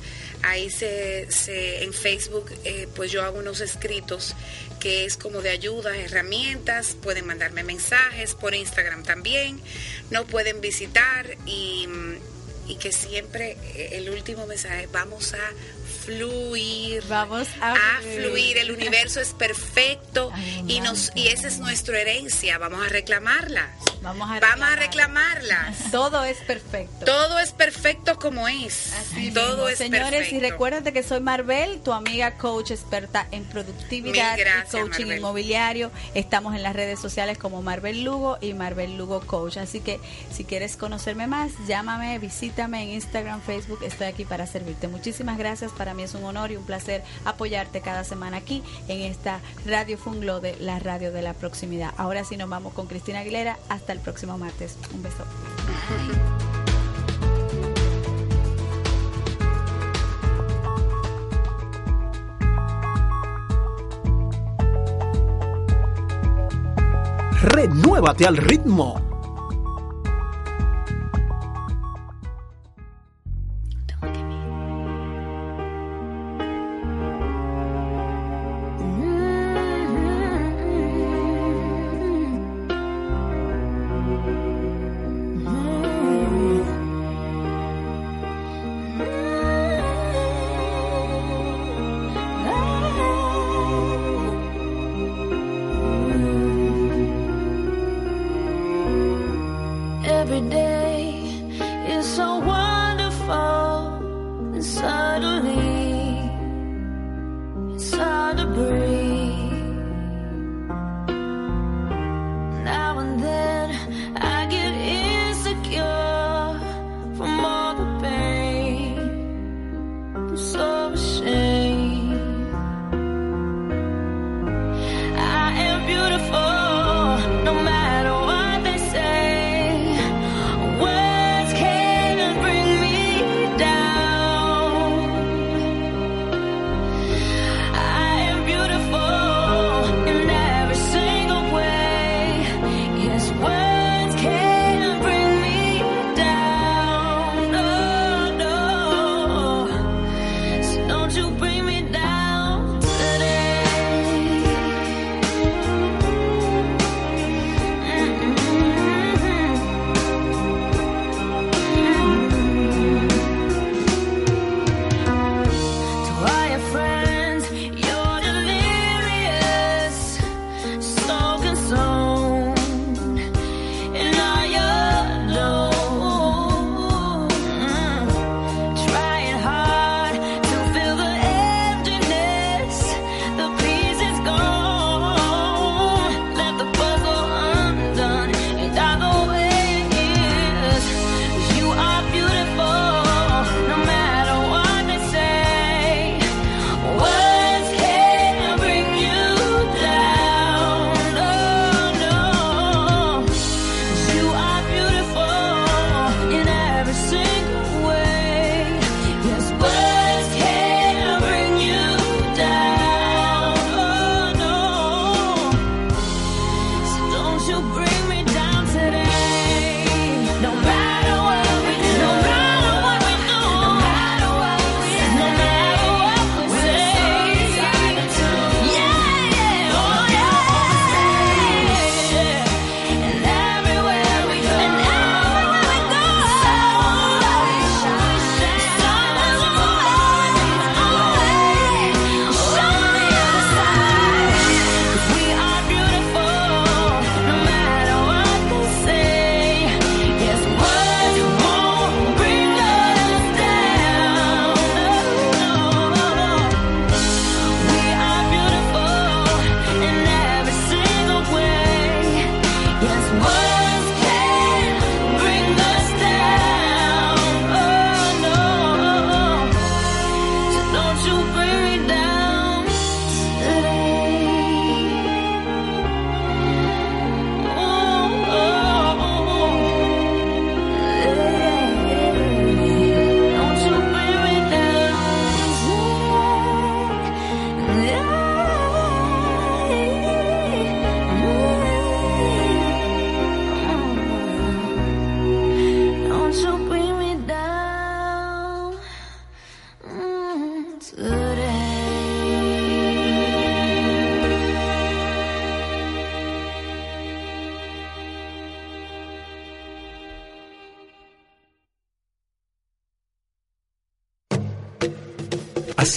ahí se, en Facebook, eh, pues yo hago unos escritos que es como de ayuda, herramientas, pueden mandarme mensajes por Instagram también, nos pueden visitar y, y que siempre eh, el último mensaje, vamos a fluir, Vamos a a fluir. el universo es perfecto Ay, y nos y esa es nuestra herencia, vamos a reclamarla. Vamos a Vamos a reclamarla. Todo es perfecto. Todo es perfecto como es. Así Todo mismo. es Señores, perfecto. y recuérdate que soy Marbel, tu amiga coach experta en productividad gracias, y coaching inmobiliario. Estamos en las redes sociales como Marbel Lugo y Marbel Lugo Coach. Así que si quieres conocerme más, llámame, visítame en Instagram, Facebook. Estoy aquí para servirte. Muchísimas gracias. Para mí es un honor y un placer apoyarte cada semana aquí en esta Radio Funglode, la radio de la proximidad. Ahora sí nos vamos con Cristina Aguilera. Hasta el próximo martes. Un beso. Renuévate al ritmo.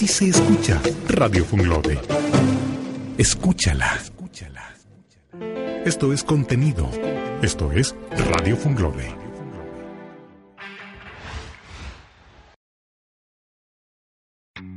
Así se escucha Radio Funglode. Escúchala. Esto es contenido. Esto es Radio Funglode.